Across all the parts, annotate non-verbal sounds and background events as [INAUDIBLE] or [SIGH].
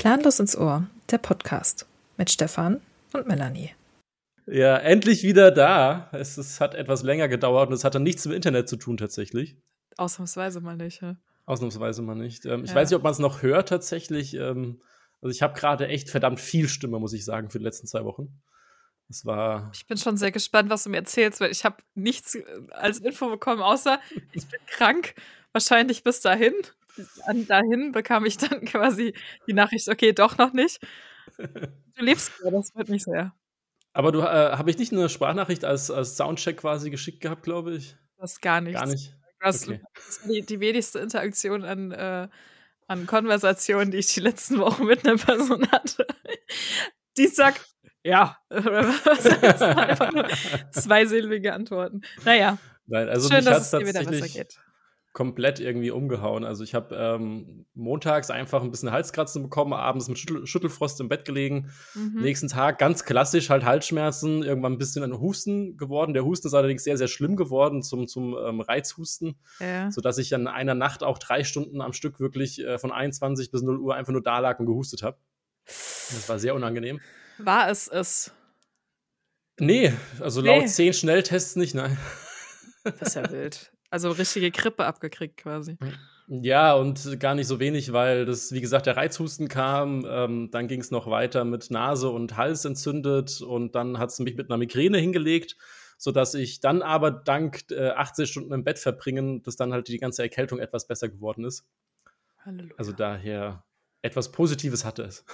Planlos ins Ohr, der Podcast mit Stefan und Melanie. Ja, endlich wieder da. Es, es hat etwas länger gedauert und es hatte nichts mit Internet zu tun tatsächlich. Ausnahmsweise mal nicht. Ja. Ausnahmsweise mal nicht. Ähm, ich Ja. weiß nicht, ob man es noch hört tatsächlich. Ähm, also ich habe gerade echt verdammt viel Stimme, muss ich sagen, für die letzten zwei Wochen. Es war Ich bin schon sehr gespannt, was du mir erzählst, weil ich habe nichts äh, als Info bekommen, außer ich bin krank. Wahrscheinlich bis dahin. An dahin bekam ich dann quasi die Nachricht, okay, doch noch nicht. [LAUGHS] Du lebst ja, das freut mich sehr. Aber du, äh, habe ich nicht eine Sprachnachricht als, als Soundcheck quasi geschickt gehabt, glaube ich? Das gar nichts. Gar nicht. Das, Okay. das war die, die wenigste Interaktion an, äh, an Konversationen, die ich die letzten Wochen mit einer Person hatte. Die sagt, ja. [LAUGHS] [LAUGHS] Zweisilbige Antworten. Naja, Nein, also schön, mich hat dass es dir wieder besser tatsächlich geht. Komplett irgendwie umgehauen. Also ich habe ähm, montags einfach ein bisschen Halskratzen bekommen, abends mit Schüttel Schüttelfrost im Bett gelegen. Mhm. Nächsten Tag ganz klassisch halt Halsschmerzen, irgendwann ein bisschen ein Husten geworden. Der Husten ist allerdings sehr, sehr schlimm geworden zum, zum ähm, Reizhusten, Ja. sodass ich in einer Nacht auch drei Stunden am Stück wirklich äh, von 21 bis 0 Uhr einfach nur da lag und gehustet habe. Das war sehr unangenehm. War es es? Nee, also Nee. laut zehn Schnelltests nicht, nein. Das ist ja wild. Also richtige Grippe abgekriegt quasi. Ja, und gar nicht so wenig, weil das, wie gesagt, der Reizhusten kam. Ähm, dann ging es noch weiter mit Nase und Hals entzündet und dann hat es mich mit einer Migräne hingelegt, sodass ich dann aber dank äh, 18 Stunden im Bett verbringen, dass dann halt die ganze Erkältung etwas besser geworden ist. Halleluja. Also daher etwas Positives hatte es.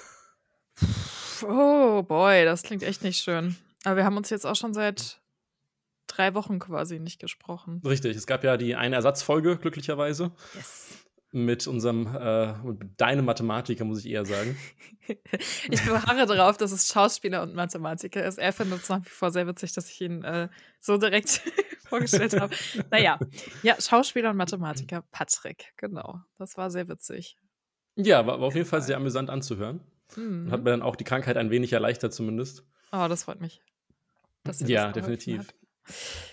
oh boy, das klingt echt nicht schön. Aber wir haben uns jetzt auch schon seit drei Wochen quasi nicht gesprochen. Richtig, es gab ja die eine Ersatzfolge, glücklicherweise, Yes. mit unserem, äh, mit deinem Mathematiker, muss ich eher sagen. [LAUGHS] Ich beharre darauf, dass es Schauspieler und Mathematiker ist. Er findet es nach wie vor sehr witzig, dass ich ihn äh, so direkt [LAUGHS] vorgestellt habe. Naja, ja, Schauspieler und Mathematiker, Patrick, genau. Das war sehr witzig. Ja, war, war auf jeden Fall sehr amüsant anzuhören. Und hat Mhm. mir dann auch die Krankheit ein wenig erleichtert, zumindest. Oh, das freut mich. Ja, definitiv. hat.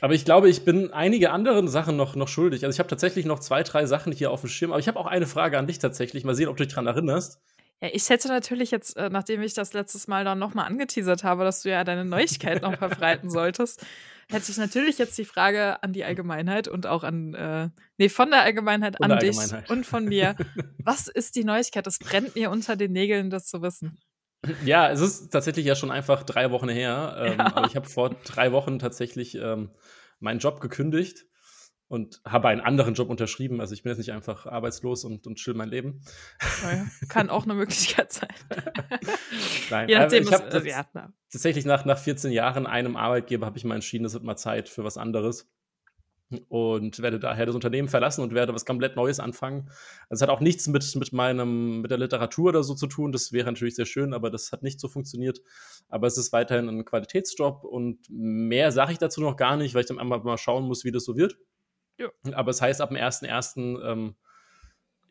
Aber ich glaube, ich bin einige anderen Sachen noch, noch schuldig. Also ich habe tatsächlich noch zwei, drei Sachen hier auf dem Schirm. Aber ich habe auch eine Frage an dich tatsächlich. Mal sehen, ob du dich daran erinnerst. Ja, ich hätte natürlich jetzt, äh, nachdem ich das letztes Mal dann nochmal angeteasert habe, dass du ja deine Neuigkeit noch verbreiten [LAUGHS] solltest, hätte ich natürlich jetzt die Frage an die Allgemeinheit und auch an, äh, nee, von der Allgemeinheit Von an der dich Allgemeinheit. und von mir. [LAUGHS] Was ist die Neuigkeit? Es brennt mir unter den Nägeln, das zu wissen. Ja, es ist tatsächlich ja schon einfach drei Wochen her. Ähm, Ja. Aber ich habe vor drei Wochen tatsächlich ähm, meinen Job gekündigt und habe einen anderen Job unterschrieben. Also ich bin jetzt nicht einfach arbeitslos und, und chill mein Leben. Naja, Kann auch eine Möglichkeit sein. [LAUGHS] Nein, Je nachdem, ich was, ja, na. tatsächlich nach, nach 14 Jahren einem Arbeitgeber habe ich mal entschieden, es wird mal Zeit für was anderes. Und werde daher das Unternehmen verlassen und werde was komplett Neues anfangen. Also es hat auch nichts mit, mit meinem, mit der Literatur oder so zu tun. Das wäre natürlich sehr schön, aber das hat nicht so funktioniert. Aber es ist weiterhin ein Qualitätsjob und mehr sage ich dazu noch gar nicht, weil ich dann einmal mal schauen muss, wie das so wird. Ja. Aber es heißt, ab dem 1.1. Ähm,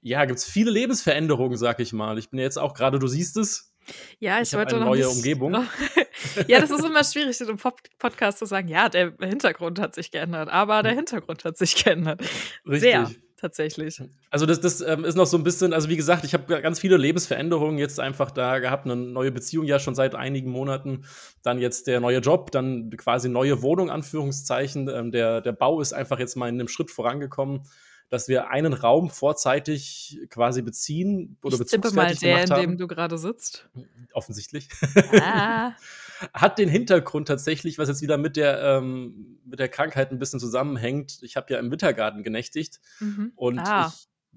ja, gibt es viele Lebensveränderungen, sag ich mal. Ich bin jetzt auch gerade, du siehst es, Ja, ich, Ich hab wollte eine neue Umgebung. Ja, das ist immer schwierig, in einem Pod Podcast zu sagen, ja, der Hintergrund hat sich geändert, aber der Hintergrund hat sich geändert. Sehr, tatsächlich. Also das, das ähm, ist noch so ein bisschen, also wie gesagt, ich habe ganz viele Lebensveränderungen jetzt einfach da gehabt, eine neue Beziehung ja schon seit einigen Monaten, dann jetzt der neue Job, dann quasi neue Wohnung, Anführungszeichen. Ähm, der, der Bau ist einfach jetzt mal in einem Schritt vorangekommen, dass wir einen Raum vorzeitig quasi beziehen oder Ich tippe mal der, in dem du gerade sitzt. Offensichtlich. Ah, [LAUGHS] Hat den Hintergrund tatsächlich, was jetzt wieder mit der, ähm, mit der Krankheit ein bisschen zusammenhängt. Ich habe ja im Wintergarten genächtigt mhm. und Ah,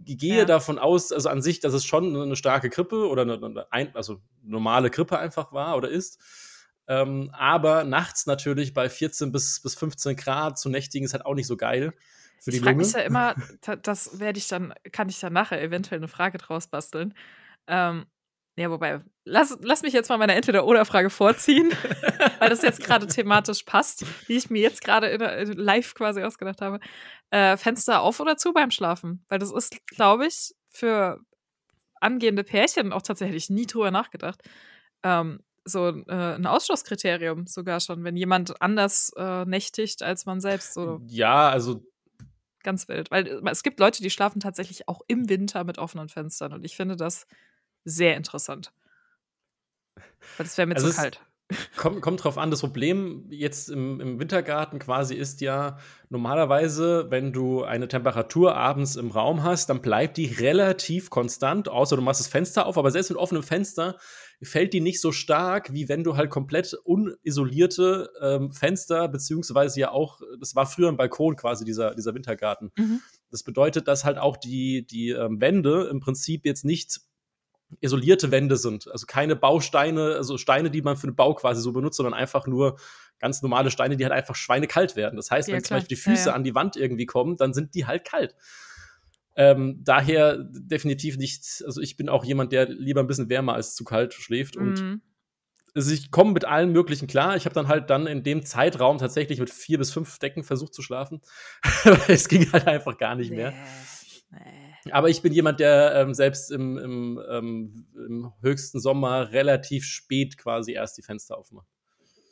ich gehe ja. davon aus, also an sich, dass es schon eine starke Grippe oder eine, eine ein, also normale Grippe einfach war oder ist. Ähm, aber nachts natürlich bei 14 bis, bis 15 Grad zu nächtigen ist halt auch nicht so geil für die ich frage Lunge. mich ja immer, [LAUGHS] das werde ich dann, kann ich dann nachher eventuell eine Frage draus basteln. Ähm, ja, wobei, lass, lass mich jetzt mal meine Entweder-Oder-Frage vorziehen, [LAUGHS] weil das jetzt gerade thematisch passt, die ich mir jetzt gerade in live quasi ausgedacht habe. Äh, Fenster auf oder zu beim Schlafen? Weil das ist, glaube ich, für angehende Pärchen auch tatsächlich nie drüber nachgedacht. Ähm, so äh, ein Ausschlusskriterium sogar schon, wenn jemand anders äh, nächtigt als man selbst. So Ja, also ganz wild. Weil äh, es gibt Leute, die schlafen tatsächlich auch im Winter mit offenen Fenstern. Und ich finde das sehr interessant. Weil das wäre mir Also zu kalt. [LAUGHS] Kommt, kommt drauf an, das Problem jetzt im, im Wintergarten quasi ist ja normalerweise, wenn du eine Temperatur abends im Raum hast, dann bleibt die relativ konstant, außer du machst das Fenster auf, aber selbst mit offenem Fenster fällt die nicht so stark, wie wenn du halt komplett unisolierte ähm, Fenster, beziehungsweise ja auch, das war früher ein Balkon quasi, dieser, dieser Wintergarten. Mhm. Das bedeutet, dass halt auch die, die ähm, Wände im Prinzip jetzt nicht isolierte Wände sind. Also keine Bausteine, also Steine, die man für den Bau quasi so benutzt, sondern einfach nur ganz normale Steine, die halt einfach schweinekalt werden. Das heißt, Ja, wenn zum klar. Beispiel die Ja, Füße ja. an die Wand irgendwie kommen, dann sind die halt kalt. Ähm, daher definitiv nicht, also ich bin auch jemand, der lieber ein bisschen wärmer als zu kalt schläft und Mhm. also ich komme mit allen möglichen klar. Ich habe dann halt dann in dem Zeitraum tatsächlich mit vier bis fünf Decken versucht zu schlafen. [LAUGHS] es ging halt einfach gar nicht mehr. Nee. Nee. Aber ich bin jemand, der ähm, selbst im, im, ähm, im höchsten Sommer relativ spät quasi erst die Fenster aufmacht.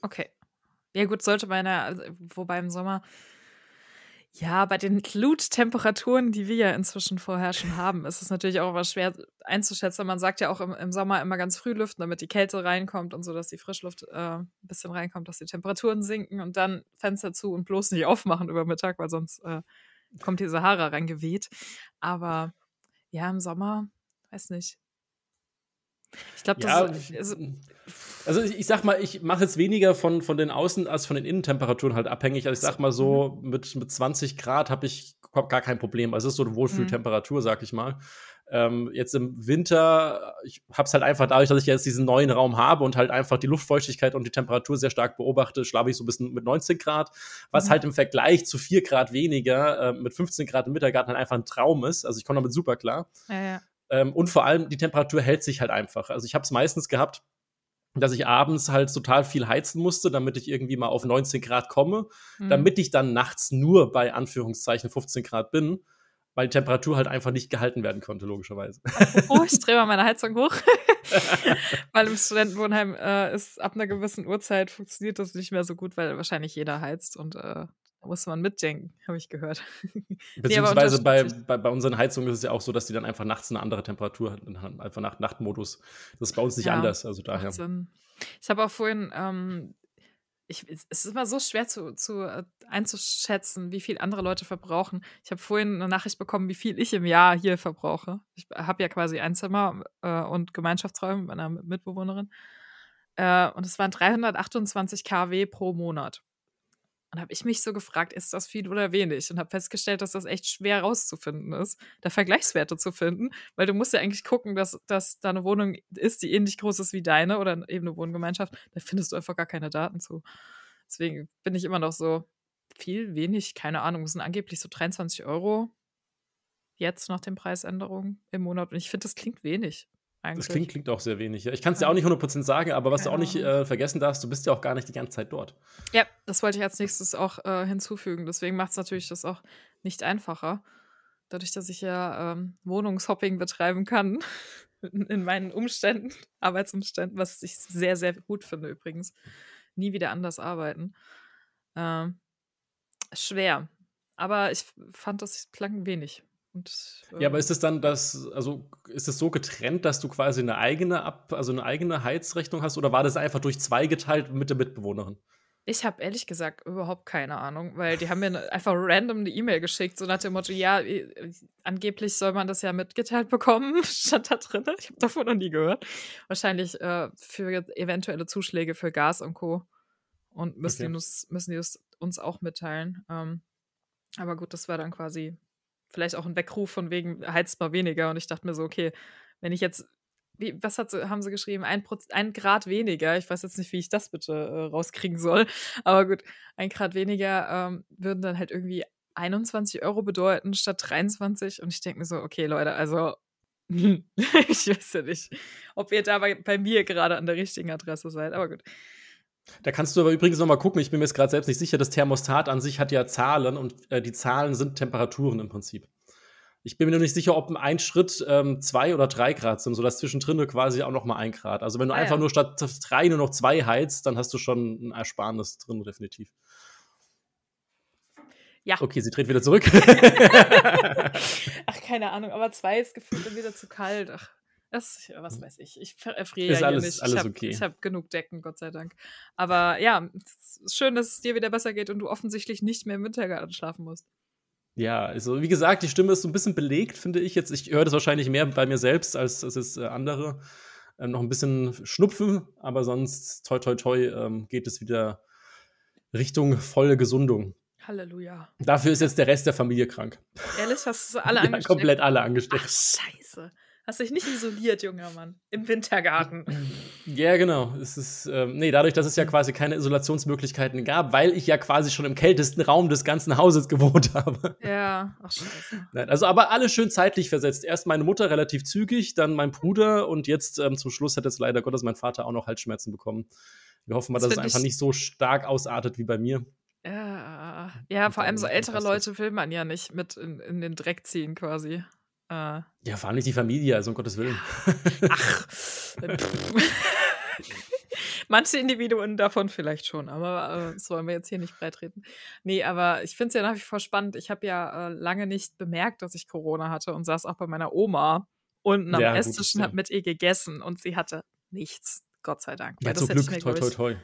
Okay. Ja, gut, sollte man ja, also, wobei im Sommer, ja, bei den Gluttemperaturen, die wir ja inzwischen vorher schon haben, ist es natürlich auch immer schwer einzuschätzen. Man sagt ja auch im, im Sommer immer ganz früh lüften, damit die Kälte reinkommt und so, dass die Frischluft äh, ein bisschen reinkommt, dass die Temperaturen sinken und dann Fenster zu und bloß nicht aufmachen über Mittag, weil sonst äh, kommt die Sahara reingeweht. Aber ja, im Sommer, weiß nicht. Ich glaube, Ja, das ist, also, also ich, ich sag mal, ich mache jetzt weniger von, von den Außen- als von den Innentemperaturen halt abhängig. Also ich sag mal so, mit, mit 20 Grad habe ich hab gar kein Problem. Also es ist so eine Wohlfühltemperatur, sag ich mal. Ähm, jetzt im Winter, ich habe es halt einfach dadurch, dass ich jetzt diesen neuen Raum habe und halt einfach die Luftfeuchtigkeit und die Temperatur sehr stark beobachte, schlafe ich so ein bisschen mit 19 Grad, was Mhm. halt im Vergleich zu 4 Grad weniger äh, mit 15 Grad im Wintergarten halt einfach ein Traum ist. Also ich komme damit super klar. ja, ja. Ähm, und vor allem die Temperatur hält sich halt einfach. Also ich habe es meistens gehabt, dass ich abends halt total viel heizen musste, damit ich irgendwie mal auf 19 Grad komme, Mhm. damit ich dann nachts nur bei Anführungszeichen 15 Grad bin, weil die Temperatur halt einfach nicht gehalten werden konnte, logischerweise. [LAUGHS] Oh, ich drehe mal meine [LAUGHS] Heizung hoch. [LAUGHS] weil im Studentenwohnheim äh, ist ab einer gewissen Uhrzeit funktioniert das nicht mehr so gut, weil wahrscheinlich jeder heizt und äh, da muss man mitdenken, habe ich gehört. Beziehungsweise bei, unterstütze bei, bei unseren Heizungen ist es ja auch so, dass die dann einfach nachts eine andere Temperatur haben, einfach nach Nachtmodus. Das ist bei uns nicht Ja, anders, also daher. Ich habe auch vorhin, ähm, ich, es ist immer so schwer zu, zu äh, einzuschätzen, wie viel andere Leute verbrauchen. Ich habe vorhin eine Nachricht bekommen, wie viel ich im Jahr hier verbrauche. Ich habe ja quasi ein Zimmer äh, und Gemeinschaftsräume mit meiner Mitbewohnerin. Äh, und es waren 328 kW pro Monat. Und habe ich mich so gefragt, ist das viel oder wenig? Und habe festgestellt, dass das echt schwer rauszufinden ist, da Vergleichswerte zu finden, weil du musst ja eigentlich gucken, dass, dass da eine Wohnung ist, die ähnlich groß ist wie deine oder eben eine Wohngemeinschaft. Da findest du einfach gar keine Daten zu. Deswegen bin ich immer noch so viel, wenig, keine Ahnung. Es sind angeblich so 23 Euro jetzt nach den Preisänderungen im Monat. Und ich finde, das klingt wenig. Eigentlich. Das klingt, klingt auch sehr wenig. Ich kann es dir Ja. auch nicht 100% sagen, aber was du auch nicht äh, vergessen darfst, du bist ja auch gar nicht die ganze Zeit dort. Ja, das wollte ich als nächstes auch äh, hinzufügen. Deswegen macht es natürlich das auch nicht einfacher. Dadurch, dass ich ja ähm, Wohnungshopping betreiben kann [LAUGHS] in, in meinen Umständen, [LAUGHS] Arbeitsumständen, was ich sehr, sehr gut finde übrigens. Nie wieder anders arbeiten. Ähm, schwer. Aber ich fand, das klang wenig. Und, Ja, aber ähm, ist es dann das, also ist es so getrennt, dass du quasi eine eigene Ab, also eine eigene Heizrechnung hast oder war das einfach durch zwei geteilt mit der Mitbewohnerin? Ich habe ehrlich gesagt überhaupt keine Ahnung, weil die haben mir [LAUGHS] einfach random eine E-Mail geschickt, so nach dem Motto, ja, äh, angeblich soll man das ja mitgeteilt bekommen, [LAUGHS] stand da drin. Ich habe davon noch nie gehört. Wahrscheinlich äh, für eventuelle Zuschläge für Gas und Co. Und müssen, Okay. die, uns, müssen die uns auch mitteilen. Ähm, aber gut, das war dann quasi vielleicht auch ein Weckruf von wegen, heizt mal weniger. Und ich dachte mir so, okay, wenn ich jetzt wie, was hat haben sie geschrieben? Ein, ein Grad weniger. Ich weiß jetzt nicht, wie ich das bitte äh, rauskriegen soll. [LAUGHS] Aber gut, ein Grad weniger ähm, würden dann halt irgendwie 21 Euro bedeuten statt 23. Und ich denke mir so, okay, Leute, also [LAUGHS] ich weiß ja nicht, ob ihr da bei, bei mir gerade an der richtigen Adresse seid. Aber gut. Da kannst du aber übrigens noch mal gucken, ich bin mir jetzt gerade selbst nicht sicher, das Thermostat an sich hat ja Zahlen und äh, die Zahlen sind Temperaturen im Prinzip. Ich bin mir nur nicht sicher, ob ein Schritt ähm, zwei oder drei Grad sind, sodass zwischendrin quasi auch noch mal ein Grad. Also wenn du Ah, einfach ja. nur statt drei nur noch zwei heizt, dann hast du schon ein Ersparnis drin, definitiv. Ja. Okay, sie dreht wieder zurück. [LAUGHS] [LAUGHS] Ach, keine Ahnung, aber zwei ist gefühlt dann wieder zu kalt. Ach. Das, was weiß ich. Ich erfriere Ist ja hier alles- nicht. alles ich habe okay. hab genug Decken, Gott sei Dank. Aber ja, schön, dass es dir wieder besser geht und du offensichtlich nicht mehr im Wintergarten schlafen musst. Ja, also wie gesagt, die Stimme ist so ein bisschen belegt, finde ich jetzt. Ich höre das wahrscheinlich mehr bei mir selbst als, als es äh, andere. Ähm, noch ein bisschen Schnupfen, aber sonst, toi, toi, toi, ähm, geht es wieder Richtung volle Gesundung. Halleluja. Dafür ist jetzt der Rest der Familie krank. Ehrlich, hast du [LAUGHS] alle Ja, angesteckt? komplett alle Ach, angesteckt. scheiße. Hast dich nicht isoliert, junger Mann. Im Wintergarten. Ja, genau. Es ist, ähm, nee, dadurch, dass es ja quasi keine Isolationsmöglichkeiten gab, weil ich ja quasi schon im kältesten Raum des ganzen Hauses gewohnt habe. Ja, ach scheiße. Nein, also aber alle schön zeitlich versetzt. Erst meine Mutter relativ zügig, dann mein Bruder und jetzt ähm, zum Schluss hat jetzt leider Gottes mein Vater auch noch Halsschmerzen bekommen. Wir hoffen mal, Das dass es einfach ich- nicht so stark ausartet wie bei mir. Ja, ja vor allem so ältere. Leute will man ja nicht mit in, in den Dreck ziehen, quasi. Äh, Ja, vor allem nicht die Familie, also um Gottes Willen. ach. [LAUGHS] Manche Individuen davon vielleicht schon, aber äh, das wollen wir jetzt hier nicht breitreten. Nee, aber ich finde es ja nach wie vor spannend. Ich habe ja äh, lange nicht bemerkt, dass ich Corona hatte und saß auch bei meiner Oma unten am Ja, Esstisch und habe mit ihr gegessen und sie hatte nichts. Gott sei Dank. Ja, zum das hätte Glück, ich mir, toi, toi, toi.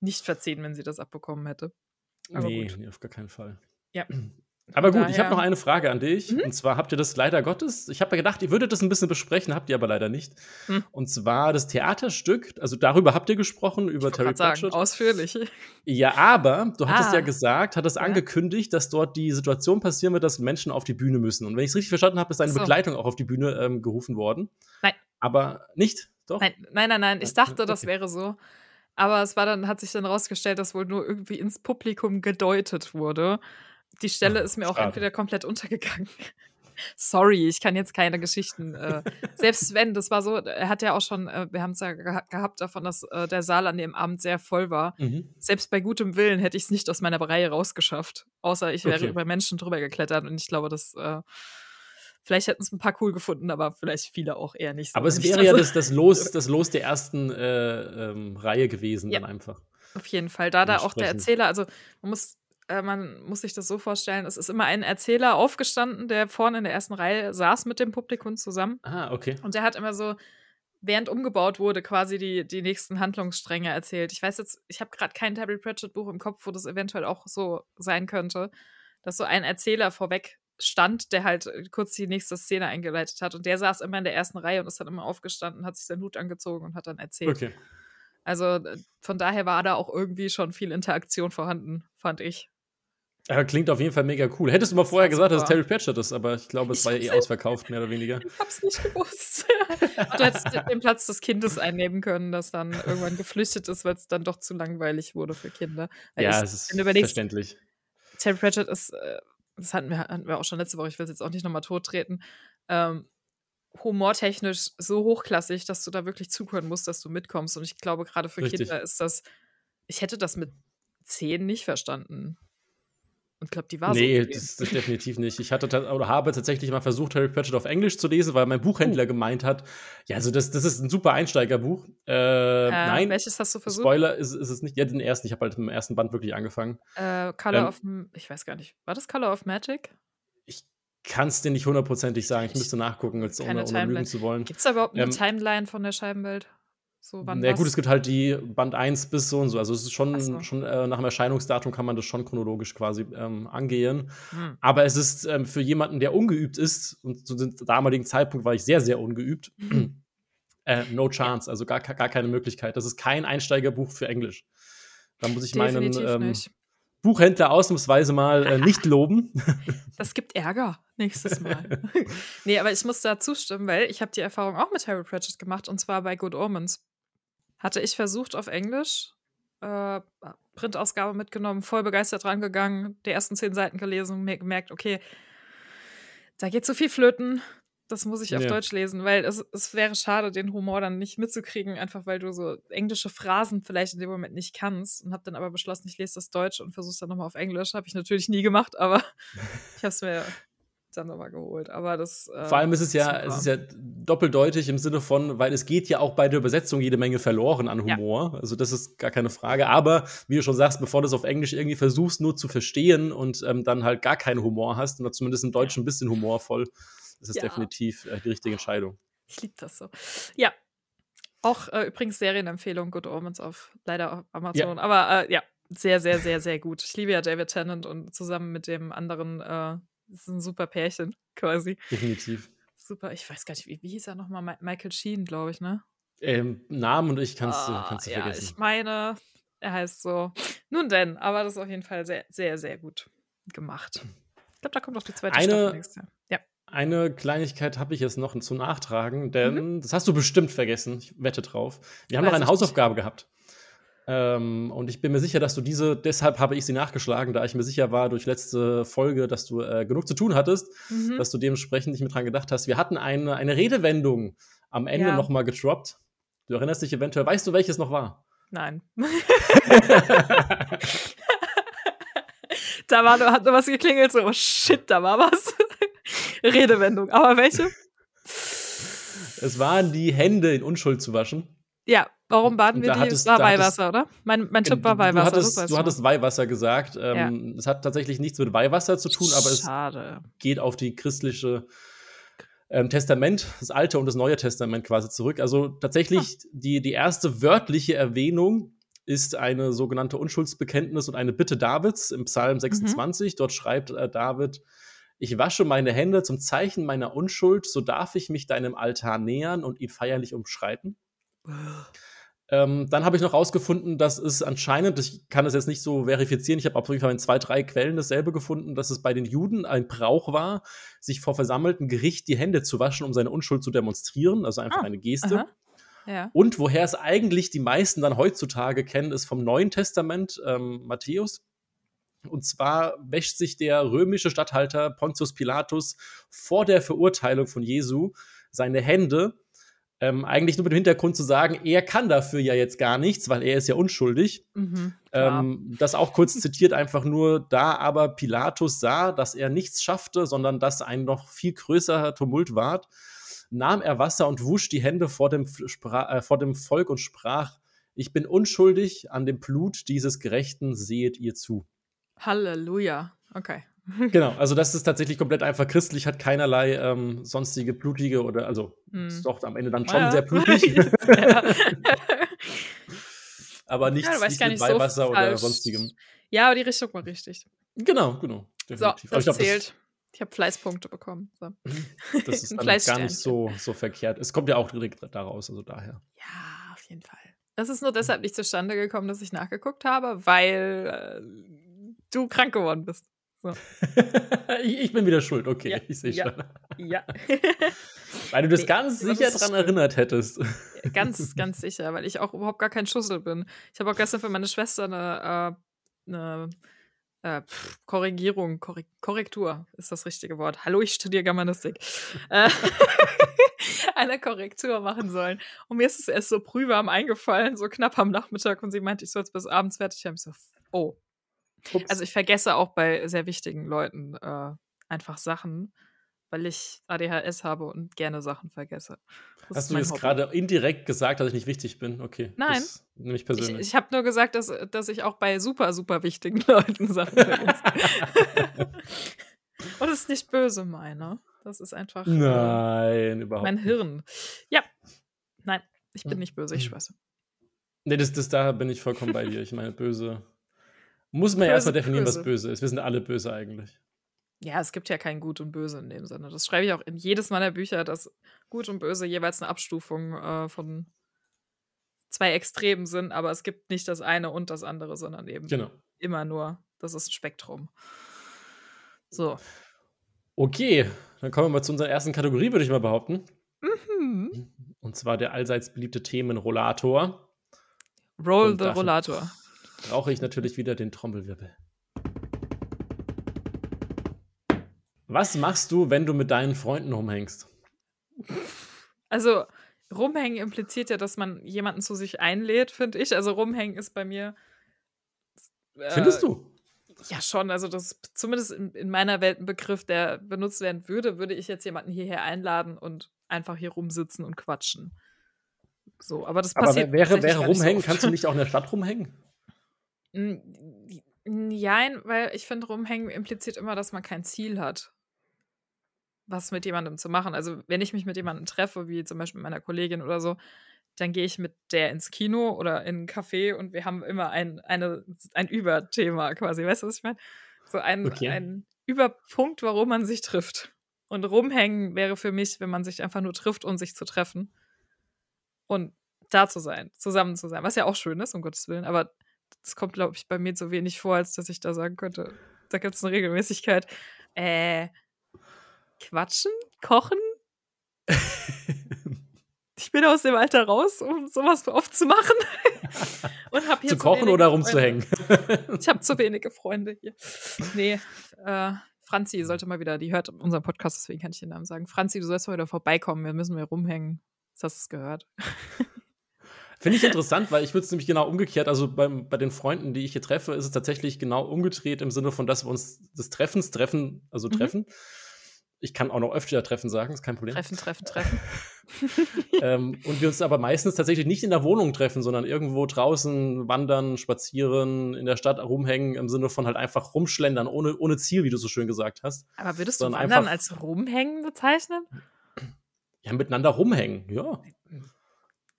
nicht verziehen, wenn sie das abbekommen hätte. Aber nee, gut. nee, auf gar keinen Fall. Ja. [CLEARS THROAT] Aber gut, ich habe daher- noch eine Frage an dich. Mhm. Und zwar habt ihr das leider Gottes, ich habe gedacht, ihr würdet das ein bisschen besprechen, habt ihr aber leider nicht. Hm. Und zwar das Theaterstück, also darüber habt ihr gesprochen, über Terry wollte sagen, Pratchett. ausführlich. Ja, aber du hattest Ah. ja gesagt, hattest Ja. angekündigt, dass dort die Situation passieren wird, dass Menschen auf die Bühne müssen. Und wenn ich es richtig verstanden habe, ist deine so. Begleitung auch auf die Bühne ähm, gerufen worden. Nein. Aber nicht, doch? Nein, nein, nein, nein. Ich dachte, das okay. wäre so. Aber es war dann, hat sich dann rausgestellt, dass wohl nur irgendwie ins Publikum gedeutet wurde. Die Stelle Ach, ist mir auch schade. entweder komplett untergegangen. [LAUGHS] Sorry, ich kann jetzt keine Geschichten. Äh, selbst Sven, das war so, er hat ja auch schon, äh, wir haben es ja geha gehabt davon, dass äh, der Saal an dem Abend sehr voll war. Mhm. Selbst bei gutem Willen hätte ich es nicht aus meiner Reihe rausgeschafft. Außer ich wäre Okay. über Menschen drüber geklettert und ich glaube, das. Äh, vielleicht hätten es ein paar cool gefunden, aber vielleicht viele auch eher nicht so. Aber es wenn wäre ja das, das, Los, [LAUGHS] das Los der ersten äh, ähm, Reihe gewesen, Ja. dann einfach. Auf jeden Fall. Da da auch der. Erzähler, also man muss, äh, man muss sich das so vorstellen, es ist immer ein Erzähler aufgestanden, der vorne in der ersten Reihe saß mit dem Publikum zusammen. Ah, okay. Und der hat immer so, während umgebaut wurde, quasi die, die nächsten Handlungsstränge erzählt. Ich weiß jetzt, ich habe gerade kein Terry Pratchett-Buch im Kopf, wo das eventuell auch so sein könnte, dass so ein Erzähler vorweg stand, der halt äh, kurz die nächste Szene eingeleitet hat. Und der saß immer in der ersten Reihe und ist dann immer aufgestanden, hat sich seinen Hut angezogen und hat dann erzählt. Okay. Also äh, von daher war da auch irgendwie schon viel Interaktion vorhanden, fand ich. Aber klingt auf jeden Fall mega cool. Hättest du mal vorher gesagt, dass es. Terry Pratchett ist, aber ich glaube, es war ja eh ausverkauft, mehr oder weniger. Ich hab's nicht gewusst. [LAUGHS] du hättest den Platz des Kindes einnehmen können, das dann irgendwann geflüchtet ist, weil es dann doch zu langweilig wurde für Kinder. Weil Ja, ich, es ist verständlich. Terry Pratchett ist, äh, das hatten wir, hatten wir auch schon letzte Woche, ich will es jetzt auch nicht nochmal tottreten, ähm, humortechnisch so hochklassig, dass du da wirklich zuhören musst, dass du mitkommst. Und ich glaube, gerade für Richtig. Kinder ist das, ich hätte das mit zehn nicht verstanden. Und glaube, die war nee, so. okay. das, das definitiv nicht. Ich hatte oder habe tatsächlich mal versucht, Harry Pratchett auf Englisch zu lesen, weil mein Buchhändler Oh. gemeint hat, ja, also das, das ist ein super Einsteigerbuch. Äh, äh, nein, Welches hast du versucht? Spoiler ist, ist es nicht. Ja, den ersten. Ich habe halt im ersten Band wirklich angefangen. Äh, Color Ähm, of, ich weiß gar nicht. War das Color of Magic? Ich kann es dir nicht hundertprozentig sagen. Ich müsste nachgucken, jetzt ohne, ohne Timeline. lügen zu wollen. Gibt es da überhaupt eine Ähm, Timeline von der Scheibenwelt? So, wann Na was? gut, es gibt halt die Band 1 bis so und so. Also es ist schon, so. schon äh, nach dem Erscheinungsdatum kann man das schon chronologisch quasi ähm, angehen. Hm. Aber es ist ähm, für jemanden, der ungeübt ist, und zu dem damaligen Zeitpunkt war ich sehr, sehr ungeübt, Mhm. [CLEARS THROAT] äh, no chance, also gar, gar keine Möglichkeit. Das ist kein Einsteigerbuch für Englisch. Da muss ich meinen Definitiv ähm, nicht. Buchhändler ausnahmsweise mal äh, nicht [LAUGHS] loben. Das gibt Ärger nächstes [LAUGHS] Mal. [LAUGHS] nee, aber ich muss da zustimmen, weil ich habe die Erfahrung auch mit Harry Pratchett gemacht und zwar bei Good Omens. Hatte ich versucht auf Englisch, äh, Printausgabe mitgenommen, voll begeistert rangegangen, die ersten zehn Seiten gelesen und mir gemerkt, okay, da geht so viel flöten, das muss ich auf Ja. Deutsch lesen, weil es, es wäre schade, den Humor dann nicht mitzukriegen, einfach weil du so englische Phrasen vielleicht in dem Moment nicht kannst und habe dann aber beschlossen, ich lese das Deutsch und versuche es dann nochmal auf Englisch. Habe ich natürlich nie gemacht, aber [LAUGHS] ich habe es mir dann nochmal geholt. Aber das. Äh, Vor allem ist es ja, super. es ist ja doppeldeutig im Sinne von, weil es geht ja auch bei der Übersetzung jede Menge verloren an Ja. Humor. Also das ist gar keine Frage. Aber wie du schon sagst, bevor du es auf Englisch irgendwie versuchst, nur zu verstehen und ähm, dann halt gar keinen Humor hast, oder zumindest im Deutschen ein bisschen humorvoll, ist es Ja. definitiv äh, die richtige Entscheidung. Ich liebe das so. Ja. Auch äh, übrigens Serienempfehlung Good Omens auf leider auf Amazon. Ja. Aber äh, ja, sehr, sehr, sehr, sehr gut. Ich liebe ja David Tennant und zusammen mit dem anderen, äh, ist ein super Pärchen quasi. Definitiv. Super, ich weiß gar nicht, wie, wie hieß er nochmal? Ma Michael Sheen, glaube ich, ne? Ähm, Namen und ich kannst, oh, kannst du ja, vergessen. Ich meine, er heißt so. Nun denn, aber das ist auf jeden Fall sehr, sehr, sehr gut gemacht. Ich glaube, da kommt auch die zweite Eine, Staffel nächstes Jahr. Ja. Eine Kleinigkeit habe ich jetzt noch zu nachtragen, denn mhm. das hast du bestimmt vergessen. Ich wette drauf. Wir haben Weiß noch eine Hausaufgabe nicht. gehabt. Ähm, und ich bin mir sicher, dass du diese, deshalb habe ich sie nachgeschlagen, da ich mir sicher war durch letzte Folge, dass du äh, genug zu tun hattest, mhm. dass du dementsprechend nicht mehr dran gedacht hast. Wir hatten eine, eine Redewendung am Ende ja. noch mal gedroppt. Du erinnerst dich eventuell, weißt du, welches noch war? Nein. [LAUGHS] da war, hat nur was geklingelt, so, oh shit, da war was. Redewendung. Aber welche? Es waren die Hände in Unschuld zu waschen. Ja, warum baden wir die? Hattest, es war Weihwasser, oder? Mein, mein Tipp war Weihwasser. Du hattest, du hattest Weihwasser gesagt. Ähm, ja. Es hat tatsächlich nichts mit Weihwasser zu tun, aber Schade. es geht auf die christliche ähm, Testament, das Alte und das Neue Testament quasi zurück. Also tatsächlich ah. die, die erste wörtliche Erwähnung ist eine sogenannte Unschuldsbekenntnis und eine Bitte Davids im Psalm 26. Mhm. Dort schreibt äh, David, ich wasche meine Hände zum Zeichen meiner Unschuld, so darf ich mich deinem Altar nähern und ihn feierlich umschreiten. Ähm, dann habe ich noch rausgefunden, dass es anscheinend, ich kann es jetzt nicht so verifizieren, ich habe auf jeden Fall in zwei, drei Quellen dasselbe gefunden, dass es bei den Juden ein Brauch war, sich vor versammeltem Gericht die Hände zu waschen, um seine Unschuld zu demonstrieren, also einfach ah, eine Geste. Ja. Und woher es eigentlich die meisten dann heutzutage kennen, ist vom Neuen Testament, ähm, Matthäus. Und zwar wäscht sich der römische Statthalter Pontius Pilatus vor der Verurteilung von Jesu seine Hände ähm, eigentlich nur mit dem Hintergrund zu sagen, er kann dafür ja jetzt gar nichts, weil er ist ja unschuldig. Mhm, ähm, das auch kurz zitiert einfach nur, da aber Pilatus sah, dass er nichts schaffte, sondern dass ein noch viel größerer Tumult ward, nahm er Wasser und wusch die Hände vor dem, äh, vor dem Volk und sprach, ich bin unschuldig, an dem Blut dieses Gerechten sehet ihr zu. Halleluja. Okay. Genau, also das ist tatsächlich komplett einfach christlich, hat keinerlei ähm, sonstige blutige oder, also mm. ist doch am Ende dann schon [LAUGHS] ja. sehr blutig. aber nichts, ja, nicht mit Weihwasser so oder sonstigem. Ja, aber die Richtung war richtig. Genau, genau. Definitiv. So, das glaub, zählt. Das, ich habe Fleißpunkte bekommen. So. [LAUGHS] Das ist dann gar nicht so, so verkehrt. Es kommt ja auch direkt daraus, also daher. Ja, auf jeden Fall. Das ist nur deshalb nicht zustande gekommen, dass ich nachgeguckt habe, weil äh, du krank geworden bist. So. [LAUGHS] ich, bin wieder schuld, okay, ja, ich sehe ja, schon. Ja. [LAUGHS] weil du das nee, ganz sicher daran erinnert hättest. Ganz, [LAUGHS] ganz sicher, weil ich auch überhaupt gar kein Schussel bin. Ich habe auch gestern für meine Schwester eine, äh, eine äh, Korrigierung, Korre Korrektur ist das richtige Wort. Hallo, ich studiere Germanistik. Äh, eine Korrektur machen sollen. Und mir ist es erst so prühwarm eingefallen, so knapp am Nachmittag, und sie meinte, ich soll es bis abends fertig haben. Ich so, oh, Ups. Also ich vergesse auch bei sehr wichtigen Leuten äh, einfach Sachen, weil ich ADHS habe und gerne Sachen vergesse. Das Hast du jetzt gerade indirekt gesagt, dass ich nicht wichtig bin? Okay. Nein. Nämlich persönlich. Ich, ich habe nur gesagt, dass, dass ich auch bei super, super wichtigen [LAUGHS] Leuten Sachen vergesse. [LAUGHS] und es ist nicht böse meine. Das ist einfach. Äh, Nein, äh, überhaupt Mein Hirn. Ja. Nein, ich bin hm. nicht böse, ich hm. schwöre. Nee, das, das, da bin ich vollkommen bei dir. Ich meine, böse muss man ja erstmal definieren, böse. was böse ist. Wir sind alle böse eigentlich. Ja, es gibt ja kein Gut und Böse in dem Sinne. Das schreibe ich auch in jedes meiner Bücher, dass Gut und Böse jeweils eine Abstufung äh, von zwei Extremen sind, aber es gibt nicht das eine und das andere, sondern eben genau. immer nur, das ist ein Spektrum. So. Okay, dann kommen wir mal zu unserer ersten Kategorie, würde ich mal behaupten. Mhm. Und zwar der allseits beliebte Themenrollator. Roll the Rollator brauche ich natürlich wieder den Trommelwirbel. Was machst du, wenn du mit deinen Freunden rumhängst? Also, rumhängen impliziert ja, dass man jemanden zu sich einlädt, finde ich. Also, rumhängen ist bei mir. Äh, Findest du? Ja, schon. Also, das ist zumindest in, in, meiner Welt ein Begriff, der benutzt werden würde, würde ich jetzt jemanden hierher einladen und einfach hier rumsitzen und quatschen. So, aber das passiert. Aber wäre, wäre rumhängen, so kannst du nicht [LAUGHS] auch in der Stadt rumhängen? Nein, weil ich finde, rumhängen impliziert immer, dass man kein Ziel hat. was mit jemandem zu machen. Also, wenn ich mich mit jemandem treffe, wie zum Beispiel mit meiner Kollegin oder so, dann gehe ich mit der ins Kino oder in ein Café und wir haben immer ein, eine, ein Überthema quasi. Weißt du, was ich meine? So ein, Okay. ein Überpunkt, warum man sich trifft. Und rumhängen wäre für mich, wenn man sich einfach nur trifft, um sich zu treffen. Und da zu sein, zusammen zu sein. Was ja auch schön ist, um Gottes Willen. Aber das kommt, glaube ich, bei mir so wenig vor, als dass ich da sagen könnte, da gibt es eine Regelmäßigkeit. Äh, quatschen? Kochen? [LAUGHS] Ich bin aus dem Alter raus, um sowas oft zu machen. [LAUGHS] Und hab hier Zu kochen wenige oder rumzuhängen? Ich habe zu wenige Freunde hier. Nee, äh, Franzi sollte mal wieder, die hört unseren Podcast, deswegen kann ich den Namen sagen. Franzi, du sollst mal wieder vorbeikommen, wir müssen mal rumhängen. Jetzt hast du es gehört. [LAUGHS] Finde ich interessant, weil ich würde es nämlich genau umgekehrt, also beim, bei den Freunden, die ich hier treffe, ist es tatsächlich genau umgedreht im Sinne von, dass wir uns des Treffens treffen, also Mhm. treffen. Ich kann auch noch öfter treffen sagen, ist kein Problem. Treffen, treffen, treffen. [LAUGHS] [LAUGHS] ähm, und wir uns aber meistens tatsächlich nicht in der Wohnung treffen, sondern irgendwo draußen wandern, spazieren, in der Stadt rumhängen, im Sinne von halt einfach rumschlendern, ohne, ohne Ziel, wie du so schön gesagt hast. Aber würdest du Sondern Wandern einfach- als rumhängen bezeichnen? Ja, miteinander rumhängen, ja.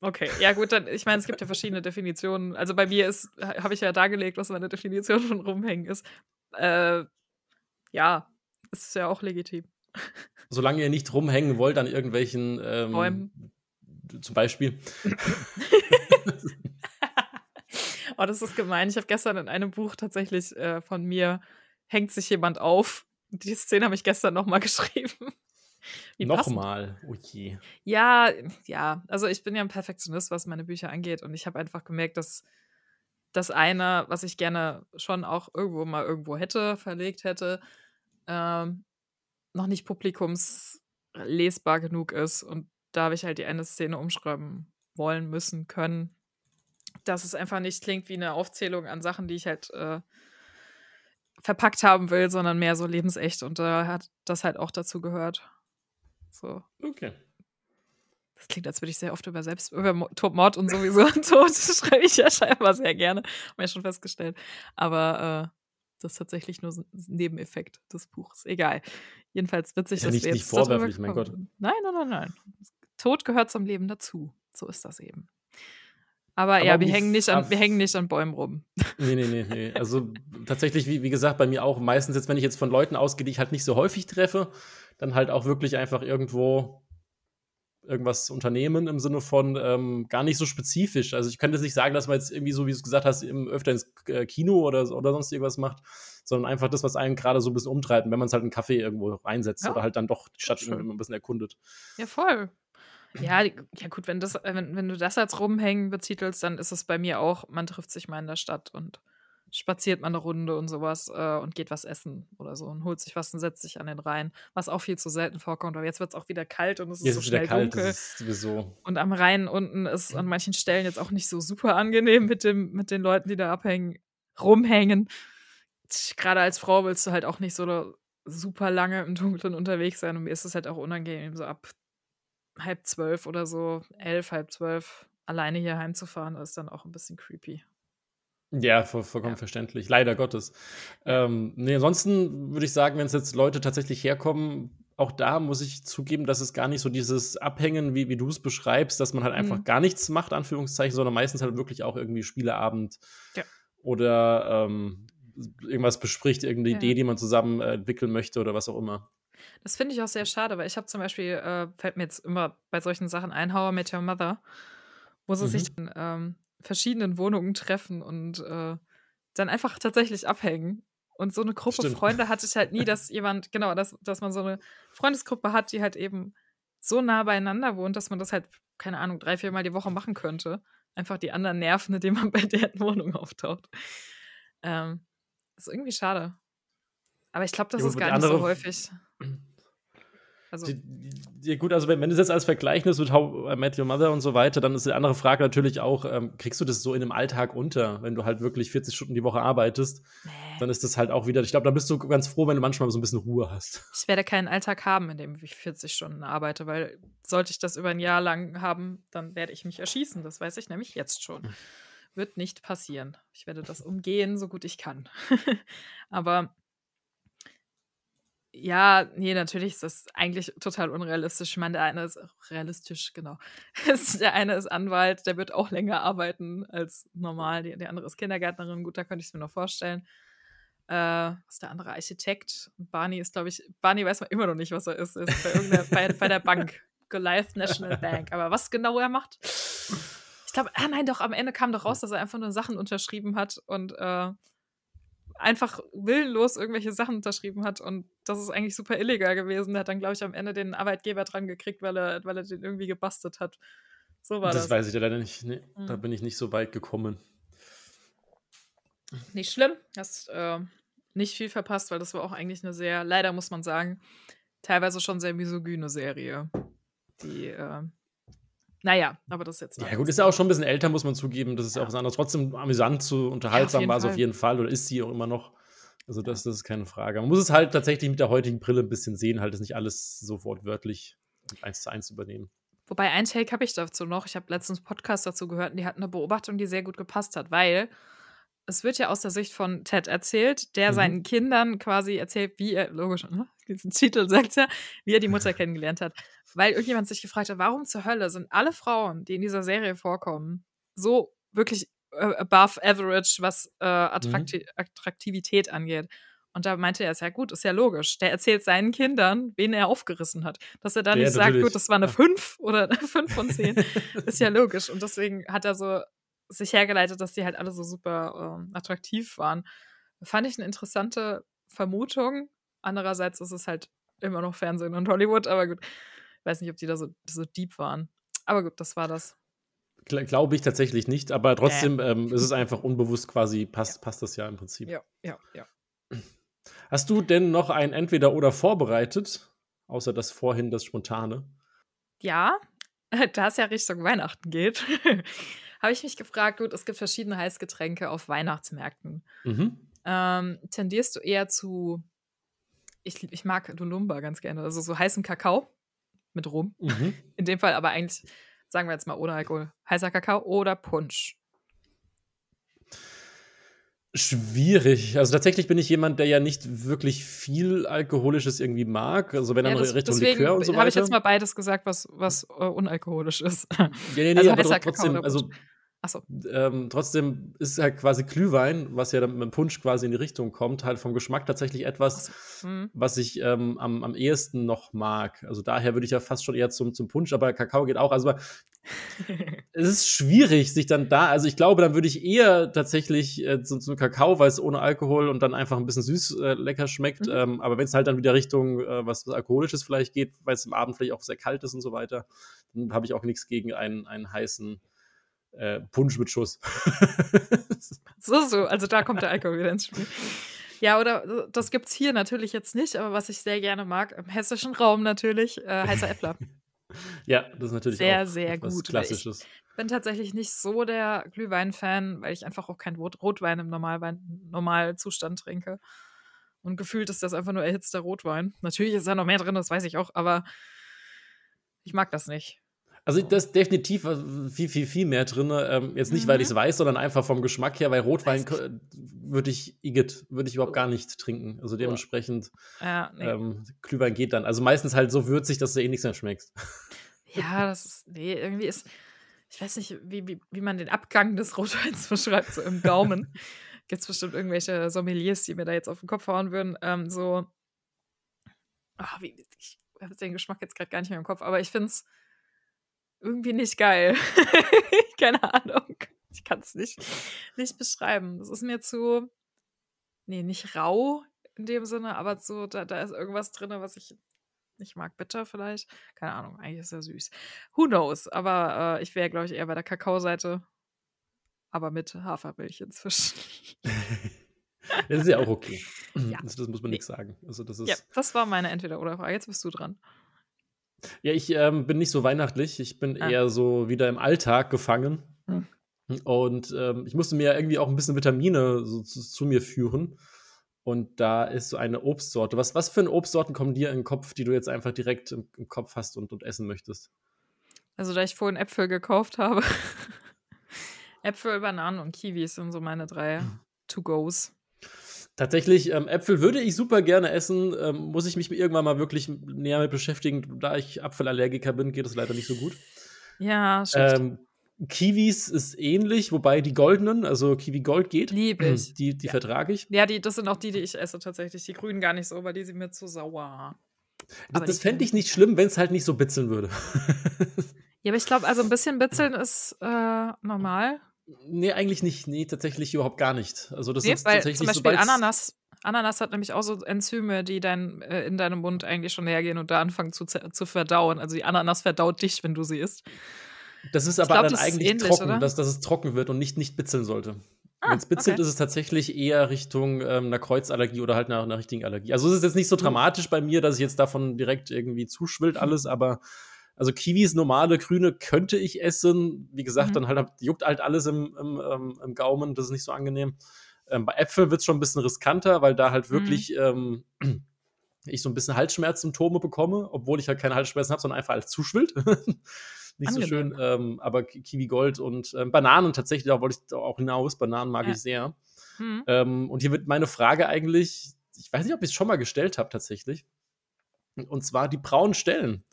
Okay, ja gut, dann, ich meine, es gibt ja verschiedene Definitionen. Also bei mir ist, habe ich ja dargelegt, was meine Definition von rumhängen ist. Äh, ja, ist ja auch legitim. [LAUGHS] Solange ihr nicht rumhängen wollt an irgendwelchen ähm, Bäumen. Zum Beispiel. [LAUGHS] Oh, das ist gemein. Ich habe gestern in einem Buch tatsächlich äh, von mir hängt sich jemand auf. Die Szene habe ich gestern nochmal [LAUGHS] geschrieben. Nochmal. Oh je. Ja, ja. Also ich bin ja ein Perfektionist, was meine Bücher angeht. Und ich habe einfach gemerkt, dass das eine, was ich gerne schon auch irgendwo mal irgendwo hätte, verlegt hätte, ähm, noch nicht publikumslesbar genug ist. Und da habe ich halt die eine Szene umschreiben wollen, müssen, können. Dass es einfach nicht klingt wie eine Aufzählung an Sachen, die ich halt äh, verpackt haben will, sondern mehr so lebensecht. Und da hat das halt auch dazu gehört. So. Okay. Das klingt, als würde ich sehr oft über Selbst, über Mo- Tod, Mord und sowieso Tod [LAUGHS] schreibe ich ja scheinbar sehr gerne. Haben wir ja schon festgestellt. Aber äh, das ist tatsächlich nur so ein Nebeneffekt des Buchs. Egal. Jedenfalls witzig, ja dass nicht- wir nicht jetzt darüber vorwerflich, mein Gott. Nein, nein, nein, nein. Tod gehört zum Leben dazu. So ist das eben. Aber, Aber ja, wir hängen, nicht an, wir hängen nicht an Bäumen rum. Nee, nee, nee, nee. Also tatsächlich, wie, wie gesagt, bei mir auch meistens jetzt, wenn ich jetzt von Leuten ausgehe, die ich halt nicht so häufig treffe, dann halt auch wirklich einfach irgendwo irgendwas unternehmen im Sinne von ähm, gar nicht so spezifisch. Also ich könnte jetzt nicht sagen, dass man jetzt irgendwie so, wie du es gesagt hast, im, öfter ins äh, Kino oder, oder sonst irgendwas macht, sondern einfach das, was einen gerade so ein bisschen umtreibt, wenn man es halt in einen Café irgendwo reinsetzt Ja, oder halt dann doch die Stadt ein bisschen erkundet. Ja, voll. Ja, ja gut, wenn, das, äh, wenn, wenn du das als Rumhängen betitelst, dann ist es bei mir auch, man trifft sich mal in der Stadt und spaziert mal eine Runde und sowas äh, und geht was essen oder so und holt sich was und setzt sich an den Rhein, was auch viel zu selten vorkommt. Aber jetzt wird es auch wieder kalt und es ist Jetzt so ist wieder schnell kalt, dunkel. sowieso. Und am Rhein unten ist an manchen Stellen jetzt auch nicht so super angenehm mit, dem, mit den Leuten, die da abhängen, rumhängen. Gerade als Frau willst du halt auch nicht so super lange im Dunkeln unterwegs sein. Und mir ist es halt auch unangenehm, so ab halb zwölf oder so, elf, halb zwölf, alleine hier heimzufahren, ist dann auch ein bisschen creepy. Ja, voll, vollkommen Ja. verständlich. Leider Gottes. Ähm, nee, ansonsten würde ich sagen, wenn es jetzt Leute tatsächlich herkommen, auch da muss ich zugeben, dass es gar nicht so dieses Abhängen, wie, wie du es beschreibst, dass man halt einfach Mhm. gar nichts macht, Anführungszeichen, sondern meistens halt wirklich auch irgendwie Spieleabend Ja. oder ähm, irgendwas bespricht, irgendeine Ja. Idee, die man zusammen äh, entwickeln möchte oder was auch immer. Das finde ich auch sehr schade, weil ich habe zum Beispiel, äh, fällt mir jetzt immer bei solchen Sachen ein, How I Met Your Mother, wo sie Mhm. sich in ähm, verschiedenen Wohnungen treffen und äh, dann einfach tatsächlich abhängen. Und so eine Gruppe Stimmt. Freunde hatte ich halt nie, [LAUGHS] dass jemand, genau, dass, dass man so eine Freundesgruppe hat, die halt eben so nah beieinander wohnt, dass man das halt, keine Ahnung, drei, viermal die Woche machen könnte. Einfach die anderen nerven, indem man [LAUGHS] bei deren Wohnung auftaucht. Ähm, ist irgendwie schade. Aber ich glaube, das Ja, ist gar nicht so häufig. Also, die, gut, also wenn, wenn du es jetzt als Vergleich nimmst mit How I Met Your Mother und so weiter, dann ist die andere Frage natürlich auch, ähm, kriegst du das so in einem Alltag unter, wenn du halt wirklich 40 Stunden die Woche arbeitest, nee. dann ist das halt auch wieder, ich glaube, da bist du ganz froh, wenn du manchmal so ein bisschen Ruhe hast. Ich werde keinen Alltag haben, in dem ich 40 Stunden arbeite, weil sollte ich das über ein Jahr lang haben, dann werde ich mich erschießen. Das weiß ich nämlich jetzt schon. Wird nicht passieren. Ich werde das umgehen, so gut ich kann. [LAUGHS] Aber Ja, nee, natürlich ist das eigentlich total unrealistisch. Ich meine, der eine ist realistisch, genau. [LAUGHS] der eine ist Anwalt, der wird auch länger arbeiten als normal. Die, der andere ist Kindergärtnerin, gut, da könnte ich es mir noch vorstellen. Äh, ist der andere Architekt? Barney ist, glaube ich, Barney weiß man immer noch nicht, was er ist. Er ist bei, bei, bei der Bank, [LAUGHS] Goliath National Bank. Aber was genau er macht, ich glaube, ah nein, doch, am Ende kam doch raus, dass er einfach nur Sachen unterschrieben hat und äh, einfach willenlos irgendwelche Sachen unterschrieben hat und das ist eigentlich super illegal gewesen. Der hat dann, glaube ich, am Ende den Arbeitgeber dran gekriegt, weil er, weil er den irgendwie gebastelt hat. So war das. Das weiß ich ja leider nicht. Nee, mhm. Da bin ich nicht so weit gekommen. Nicht schlimm. Hast äh, nicht viel verpasst, weil das war auch eigentlich eine sehr, leider muss man sagen, teilweise schon sehr misogyne Serie. Die äh, naja, aber das ist jetzt. Ja, gut, ist ja auch schon ein bisschen älter, muss man zugeben. Das ist ja auch was anderes. Trotzdem amüsant, zu unterhaltsam ja, war es auf jeden Fall oder ist sie auch immer noch. Also, das, das ist keine Frage. Man muss es halt tatsächlich mit der heutigen Brille ein bisschen sehen, halt es nicht alles so wortwörtlich eins zu eins übernehmen. Wobei, ein Take habe ich dazu noch. Ich habe letztens Podcast dazu gehört und die hatten eine Beobachtung, die sehr gut gepasst hat, weil es wird ja aus der Sicht von Ted erzählt, der mhm. seinen Kindern quasi erzählt, wie er, logisch, ne? diesen Titel [LAUGHS] sagt ja, wie er die Mutter kennengelernt hat. Weil irgendjemand sich gefragt hat, warum zur Hölle sind alle Frauen, die in dieser Serie vorkommen, so wirklich äh, above average, was äh, Attrakti mhm. Attraktivität angeht. Und da meinte er, ist ja gut, ist ja logisch. Der erzählt seinen Kindern, wen er aufgerissen hat. Dass er dann ja, nicht sagt, gut, das war eine 5 oder [LAUGHS] eine 5 von 10, [LAUGHS] ist ja logisch. Und deswegen hat er so sich hergeleitet, dass die halt alle so super äh, attraktiv waren. Fand ich eine interessante Vermutung. Andererseits ist es halt immer noch Fernsehen und Hollywood, aber gut. Ich weiß nicht, ob die da so, so deep waren. Aber gut, das war das. Glaube ich tatsächlich nicht, aber trotzdem äh. ähm, ist es einfach unbewusst quasi, passt, ja. passt das ja im Prinzip. Ja, ja, ja. Hast du denn noch ein Entweder-Oder vorbereitet, außer das vorhin, das Spontane? Ja, [LAUGHS] da es ja Richtung Weihnachten geht, [LAUGHS] habe ich mich gefragt, gut, es gibt verschiedene Heißgetränke auf Weihnachtsmärkten. Mhm. Ähm, tendierst du eher zu, ich, ich mag Dolumba ganz gerne, also so heißen Kakao mit Rum. Mhm. [LAUGHS] In dem Fall aber eigentlich, sagen wir jetzt mal ohne Alkohol, heißer Kakao oder Punsch. Schwierig. Also tatsächlich bin ich jemand, der ja nicht wirklich viel Alkoholisches irgendwie mag. Also wenn dann ja, Richtung Likör und so weiter. habe ich jetzt mal beides gesagt, was, was uh, unalkoholisch ist. Ja, nee, nee, also aber trotzdem, also Achso. Ähm, trotzdem ist halt quasi Glühwein, was ja dann mit dem Punsch quasi in die Richtung kommt, halt vom Geschmack tatsächlich etwas, so. mhm. was ich ähm, am, am ehesten noch mag. Also daher würde ich ja fast schon eher zum, zum Punsch, aber Kakao geht auch. Also [LAUGHS] es ist schwierig, sich dann da, also ich glaube, dann würde ich eher tatsächlich äh, zum, zum Kakao, weil es ohne Alkohol und dann einfach ein bisschen süß äh, lecker schmeckt. Mhm. Ähm, aber wenn es halt dann wieder Richtung äh, was, was Alkoholisches vielleicht geht, weil es im Abend vielleicht auch sehr kalt ist und so weiter, dann habe ich auch nichts gegen einen, einen heißen äh, Punsch mit Schuss. [LAUGHS] so, so, also da kommt der Alkohol wieder ins Spiel. Ja, oder das gibt es hier natürlich jetzt nicht, aber was ich sehr gerne mag, im hessischen Raum natürlich, äh, heißer Äppler. ja, das ist natürlich sehr, auch sehr gut. Klassisches. Ich bin tatsächlich nicht so der Glühwein-Fan, weil ich einfach auch kein Rot Rotwein im Normalwein Normalzustand trinke. Und gefühlt ist das einfach nur erhitzter Rotwein. Natürlich ist da noch mehr drin, das weiß ich auch, aber ich mag das nicht. Also das ist definitiv viel, viel, viel mehr drin. Ähm, jetzt nicht, mhm. weil ich es weiß, sondern einfach vom Geschmack her, weil Rotwein würde ich, Igitt, würde ich überhaupt gar nicht trinken. Also dementsprechend, ja, nee. ähm, Glühwein geht dann. Also meistens halt so würzig, dass du eh nichts mehr schmeckst. Ja, das ist, nee, irgendwie ist, ich weiß nicht, wie, wie, wie man den Abgang des Rotweins [LAUGHS] beschreibt, so im Gaumen. Gibt es bestimmt irgendwelche Sommeliers, die mir da jetzt auf den Kopf hauen würden. Ähm, so, oh, wie, ich habe den Geschmack jetzt gerade gar nicht mehr im Kopf, aber ich finde es irgendwie nicht geil. [LAUGHS] Keine Ahnung. Ich kann es nicht, nicht beschreiben. Das ist mir zu, nee, nicht rau in dem Sinne, aber so, da, da ist irgendwas drin, was ich nicht mag. Bitter vielleicht? Keine Ahnung, eigentlich ist er süß. Who knows? Aber äh, ich wäre, glaube ich, eher bei der Kakaoseite. Aber mit Hafermilch inzwischen. [LAUGHS] das ist ja auch okay. Ja. Also, das muss man nee. nichts sagen. Also, das ist ja, das war meine Entweder-Oder-Frage. Jetzt bist du dran. Ja, ich ähm, bin nicht so weihnachtlich. Ich bin ah. eher so wieder im Alltag gefangen. Hm. Und ähm, ich musste mir irgendwie auch ein bisschen Vitamine so zu, zu, mir führen. Und da ist so eine Obstsorte. Was, was für eine Obstsorten kommen dir in den Kopf, die du jetzt einfach direkt im, im Kopf hast und, und essen möchtest? Also, da ich vorhin Äpfel gekauft habe. [LAUGHS] Äpfel, Bananen und Kiwis sind so meine drei hm. Tatsächlich, ähm, Äpfel würde ich super gerne essen. Ähm, muss ich mich irgendwann mal wirklich näher mit beschäftigen. Da ich Apfelallergiker bin, geht es leider nicht so gut. Ja, ähm, Kiwis ist ähnlich, wobei die goldenen, also Kiwi Gold geht. Liebe ich. Die, die ja. vertrage ich. Ja, die, das sind auch die, die ich esse tatsächlich. Die grünen gar nicht so, weil die sind mir zu sauer. Das, das fände ich nicht schlimm, wenn es halt nicht so bitzeln würde. [LAUGHS] ja, aber ich glaube, also ein bisschen bitzeln ist äh, normal. Nee, eigentlich nicht. Nee, tatsächlich überhaupt gar nicht. Also das nee, ist tatsächlich zum Beispiel Ananas. Ananas hat nämlich auch so Enzyme, die dein, äh, in deinem Mund eigentlich schon hergehen und da anfangen zu, zu verdauen. Also die Ananas verdaut dich, wenn du sie isst. Das ist aber glaub, dann eigentlich ähnlich, trocken, dass, dass es trocken wird und nicht, nicht bitzeln sollte. Ah, Wenn es bitzelt, okay. ist es tatsächlich eher Richtung ähm, einer Kreuzallergie oder halt einer, einer richtigen Allergie. Also es ist jetzt nicht so mhm. dramatisch bei mir, dass ich jetzt davon direkt irgendwie zuschwillt alles, aber also Kiwis, normale, grüne könnte ich essen. Wie gesagt, mhm. dann halt juckt halt alles im, im, ähm, im Gaumen, das ist nicht so angenehm. Ähm, bei Äpfeln wird es schon ein bisschen riskanter, weil da halt mhm. wirklich ähm, [CLEARS THROAT] ich so ein bisschen Halsschmerzsymptome bekomme, obwohl ich halt keine Halsschmerzen habe, sondern einfach alles zuschwillt. [LAUGHS] nicht Angenehm. so schön. Ähm, aber Kiwi Gold und ähm, Bananen tatsächlich, da wollte ich auch hinaus. Bananen mag ja. ich sehr. Mhm. Ähm, und hier wird meine Frage eigentlich, ich weiß nicht, ob ich es schon mal gestellt habe tatsächlich. Und zwar die braunen Stellen.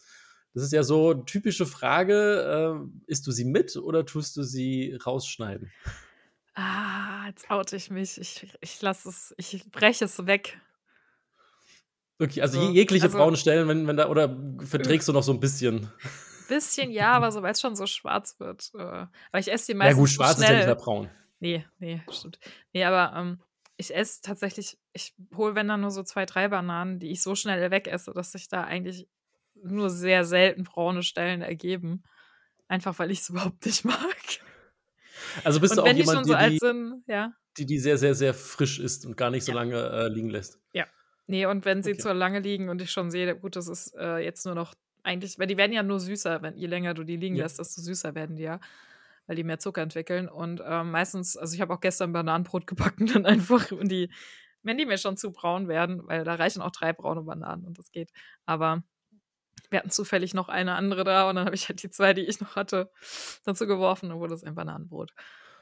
Das ist ja so eine typische Frage: äh, Isst du sie mit oder tust du sie rausschneiden? Ah, jetzt oute ich mich. Ich, ich lasse es, ich breche es weg. Okay, also so, jegliche also, braunen Stellen, wenn, wenn da, oder verträgst du noch so ein bisschen? bisschen ja, aber sobald es schon so schwarz wird. Äh, aber ich esse die meistens. Ja, gut, schwarz so ist ja nicht mehr braun. Nee, nee, stimmt. Nee, aber ähm, ich esse tatsächlich, ich hole, wenn dann nur so zwei, drei Bananen, die ich so schnell wegesse, dass sich da eigentlich nur sehr selten braune Stellen ergeben. Einfach weil ich es [LAUGHS] überhaupt nicht mag. Also bist und du auch jemand, die, so die, sind, ja. die, die sehr, sehr, sehr frisch ist und gar nicht so ja. lange äh, liegen lässt. Ja. Nee, und wenn sie okay. zu lange liegen und ich schon sehe, gut, das ist äh, jetzt nur noch eigentlich, weil die werden ja nur süßer, wenn je länger du die liegen ja. lässt, desto süßer werden die ja, weil die mehr Zucker entwickeln. Und ähm, meistens, also ich habe auch gestern Bananenbrot gebacken, [LAUGHS] dann einfach und die, wenn die mir schon zu braun werden, weil da reichen auch drei braune Bananen und das geht. Aber wir hatten zufällig noch eine andere da und dann habe ich halt die zwei, die ich noch hatte, dazu geworfen und wurde es ein Bananenbrot.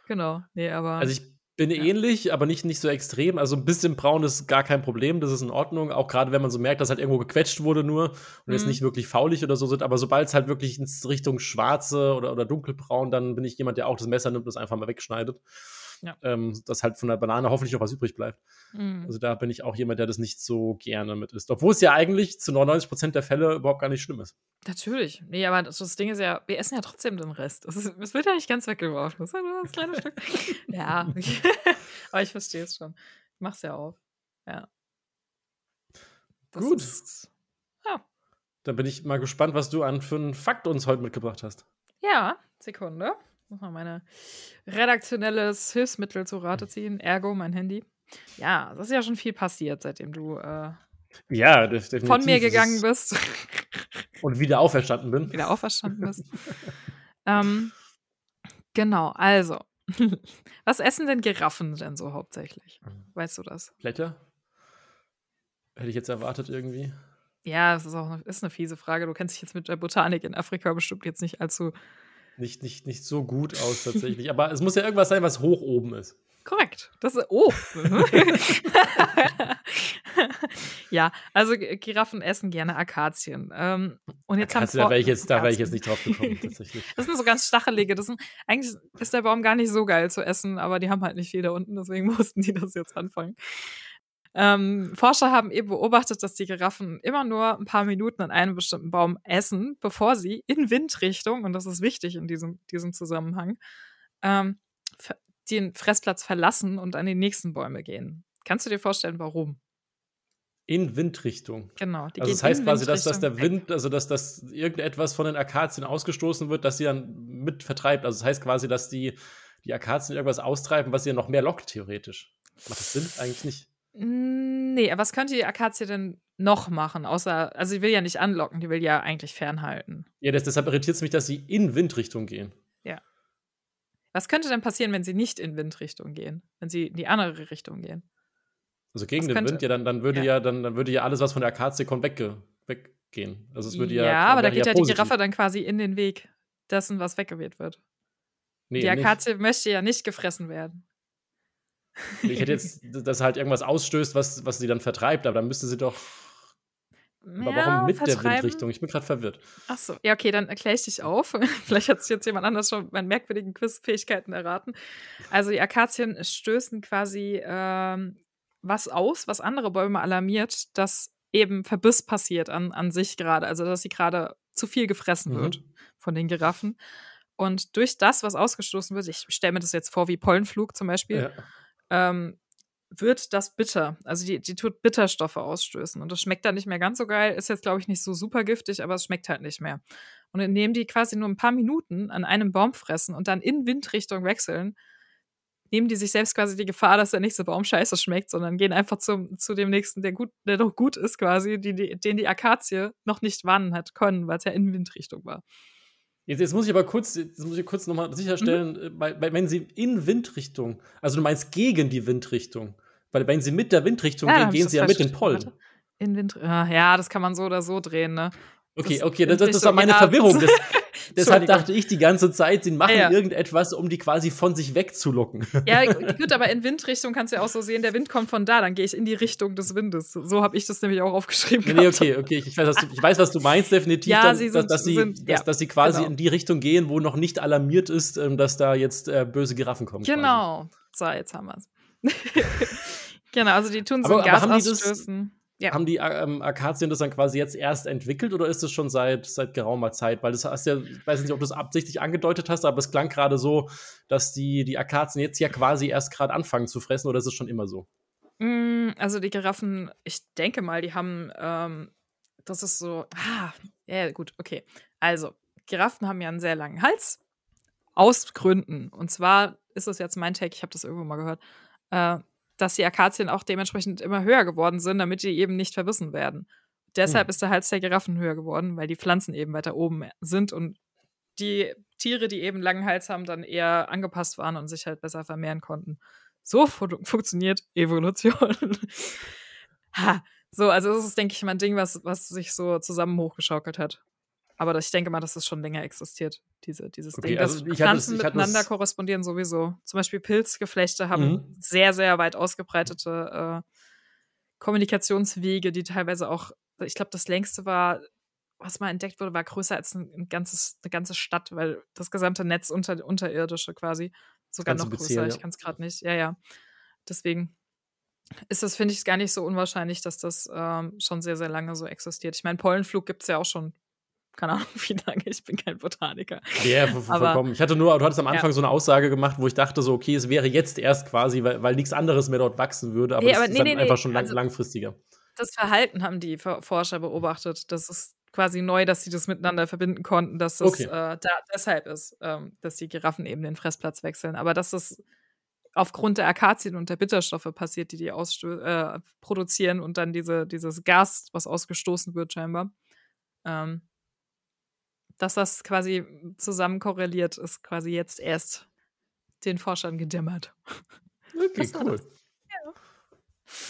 Genau, nee, aber. Also ich bin ja. ähnlich, aber nicht, nicht so extrem. Also ein bisschen braun ist gar kein Problem, das ist in Ordnung. Auch gerade wenn man so merkt, dass halt irgendwo gequetscht wurde nur und mhm. jetzt nicht wirklich faulig oder so sind. Aber sobald es halt wirklich in Richtung schwarze oder, oder dunkelbraun, dann bin ich jemand, der auch das Messer nimmt und das einfach mal wegschneidet. Ja. Ähm, dass halt von der Banane hoffentlich noch was übrig bleibt. Mhm. Also da bin ich auch jemand, der das nicht so gerne mit isst. Obwohl es ja eigentlich zu 99 Prozent der Fälle überhaupt gar nicht schlimm ist. Natürlich. Nee, aber das, das Ding ist ja, wir essen ja trotzdem den Rest. Es wird ja nicht ganz weggeworfen. Das ist ja nur das kleine Stück. [LAUGHS] ja. [LAUGHS] aber ich verstehe es schon. Ich mach's ja auf. Ja. Das Gut. Ist, ja. Dann bin ich mal gespannt, was du an für einen Fakt uns heute mitgebracht hast. Ja, Sekunde muss mal meine redaktionelles Hilfsmittel zu Rate ziehen, ergo mein Handy. Ja, das ist ja schon viel passiert, seitdem du äh, ja, von mir gegangen bist. [LAUGHS] Und wieder auferstanden bin. Wieder auferstanden bist. [LAUGHS] ähm, genau, also. [LAUGHS] Was essen denn Giraffen denn so hauptsächlich? Weißt du das? Blätter? Hätte ich jetzt erwartet irgendwie. Ja, das ist auch eine, ist eine fiese Frage. Du kennst dich jetzt mit der Botanik in Afrika bestimmt jetzt nicht allzu nicht, nicht, nicht so gut aus [LAUGHS] tatsächlich. Aber es muss ja irgendwas sein, was hoch oben ist. Korrekt. Das ist. Oh. [LAUGHS] ja, also Giraffen essen gerne Akazien. Ähm, und jetzt Akazien, haben da wäre ich, jetzt, wär ich jetzt nicht drauf gekommen, tatsächlich. das sind so ganz stachelige. Das sind, eigentlich ist der Baum gar nicht so geil zu essen, aber die haben halt nicht viel da unten, deswegen [LAUGHS] mussten die das jetzt anfangen. Ähm, Forscher haben eben beobachtet, dass die Giraffen immer nur ein paar Minuten an einem bestimmten Baum essen, bevor sie in Windrichtung, und das ist wichtig in diesem, diesem Zusammenhang, ähm, den Fressplatz verlassen und an die nächsten Bäume gehen. Kannst du dir vorstellen, warum? In Windrichtung. Genau. also das heißt quasi, dass, dass der Wind, also dass, dass irgendetwas von den Akazien ausgestoßen wird, das sie dann mit vertreibt. Also das heißt quasi, dass die, die Akazien irgendwas austreiben, was sie noch mehr lockt, theoretisch. Macht das Sinn? Eigentlich nicht. Nee, was könnte die Akazie denn noch machen? Außer, also sie will ja nicht anlocken, die will ja eigentlich fernhalten. Ja, das, deshalb irritiert es mich, dass sie in Windrichtung gehen. Ja. Was könnte denn passieren, wenn sie nicht in Windrichtung gehen? Wenn sie in die andere Richtung gehen? Also gegen was den könnte, Wind, ja, dann, dann würde ja. ja, dann, dann würde ja alles, was von der Akazie kommt, wegge weggehen. Also es würde ja. Ja, aber da geht ja, ja die Giraffe dann quasi in den Weg dessen, was weggeweht wird. Nee, die Akazie nicht. möchte ja nicht gefressen werden. Ich hätte jetzt, dass halt irgendwas ausstößt, was, was sie dann vertreibt, aber dann müsste sie doch. Aber Ja, warum mit der. Windrichtung? Ich bin gerade verwirrt. Ach so. Ja, okay, dann erkläre ich dich auf. [LAUGHS] Vielleicht hat sich jetzt jemand anders schon meine merkwürdigen Quizfähigkeiten erraten. Also die Akazien stößen quasi ähm, was aus, was andere Bäume alarmiert, dass eben Verbiss passiert an, an sich gerade. Also dass sie gerade zu viel gefressen Mhm. wird von den Giraffen. Und durch das, was ausgestoßen wird, ich stelle mir das jetzt vor wie Pollenflug zum Beispiel, Ja. Ähm, wird das bitter. Also die, die tut Bitterstoffe ausstößen. Und das schmeckt dann nicht mehr ganz so geil. Ist jetzt, glaube ich, nicht so super giftig, aber es schmeckt halt nicht mehr. Und indem die quasi nur ein paar Minuten an einem Baum fressen und dann in Windrichtung wechseln, nehmen die sich selbst quasi die Gefahr, dass der nächste Baum scheiße schmeckt, sondern gehen einfach zum, zu dem nächsten, der gut, der doch gut ist, quasi, die, die, den die Akazie noch nicht warnen hat können, weil es ja in Windrichtung war. Jetzt, jetzt muss ich aber kurz, jetzt muss ich kurz nochmal sicherstellen, äh, bei, bei, wenn sie in Windrichtung, also du meinst gegen die Windrichtung, weil wenn sie mit der Windrichtung Ja, gehen, gehen sie ja mit den. Pollen. In Wind. Ah, Ja, das kann man so oder so drehen, ne? Okay, okay, das, das, das war meine Verwirrung. Das, [LAUGHS] deshalb dachte ich die ganze Zeit, sie machen Ja, ja. irgendetwas, um die quasi von sich wegzulocken. [LAUGHS] Ja, gut, aber in Windrichtung kannst du ja auch so sehen, der Wind kommt von da, dann gehe ich in die Richtung des Windes. So habe ich das nämlich auch aufgeschrieben. Nee, gehabt. okay, okay. Ich weiß, was du, ich weiß, was du meinst, definitiv. Ja, dann, sie dass, sind- dass, sie, sind- dass, dass sie quasi genau. in die Richtung gehen, wo noch nicht alarmiert ist, ähm, dass da jetzt äh, böse Giraffen kommen. Quasi. Genau. So, jetzt haben wir es. [LAUGHS] genau, also die tun so Aber- ein aber Gas das- ausstößen. Ja. Haben die ähm, Akazien das dann quasi jetzt erst entwickelt oder ist es schon seit, seit geraumer Zeit? Weil das hast ja, ich weiß nicht, ob du es absichtlich angedeutet hast, aber es klang gerade so, dass die, die Akazien jetzt ja quasi erst gerade anfangen zu fressen oder ist es schon immer so? Mm, Also die Giraffen, ich denke mal, die haben, ähm, das ist so, ah, ja gut, okay. Also, Giraffen haben ja einen sehr langen Hals, aus Gründen. Und zwar ist es jetzt mein Take, ich habe das irgendwo mal gehört, äh, dass die Akazien auch dementsprechend immer höher geworden sind, damit die eben nicht verbissen werden. Deshalb Hm. ist der Hals der Giraffen höher geworden, weil die Pflanzen eben weiter oben sind und die Tiere, die eben langen Hals haben, dann eher angepasst waren und sich halt besser vermehren konnten. So fu funktioniert Evolution. [LAUGHS] ha. So, also das ist, denke ich, mal ein Ding, was, was sich so zusammen hochgeschaukelt hat. Aber das, ich denke mal, dass das schon länger existiert, diese, dieses Okay, Ding. also Dass ich es- Pflanzen ich hatte miteinander es- korrespondieren sowieso. Zum Beispiel Pilzgeflechte haben Mhm. sehr, sehr weit ausgebreitete äh, Kommunikationswege, die teilweise auch, ich glaube, das längste war, was mal entdeckt wurde, war größer als ein, ein ganzes, eine ganze Stadt, weil das gesamte Netz unter, unterirdische quasi sogar noch größer. Ich ja. kann es gerade nicht. Ja, ja. Deswegen ist das, finde ich, gar nicht so unwahrscheinlich, dass das ähm, schon sehr, sehr lange so existiert. Ich meine, Pollenflug gibt es ja auch schon, keine Ahnung, [LAUGHS] wie lange. Ich bin kein Botaniker. Ja, Aber- vollkommen. Ich hatte nur, du hattest am Ja. Anfang so eine Aussage gemacht, wo ich dachte so, okay, es wäre jetzt erst quasi, weil, weil nichts anderes mehr dort wachsen würde, aber Nee, aber ist nee, dann nee, einfach schon lang, also- langfristiger. das Verhalten haben die For- Forscher beobachtet. Das ist quasi neu, dass sie das miteinander verbinden konnten, dass das Okay. äh, da deshalb ist, ähm, dass die Giraffen eben den Fressplatz wechseln. Aber dass das aufgrund der Akazien und der Bitterstoffe passiert, die die äh, produzieren und dann diese, dieses Gas, was ausgestoßen wird scheinbar, ähm, dass das quasi zusammen korreliert, ist quasi jetzt erst den Forschern gedämmert. Okay, cool. das.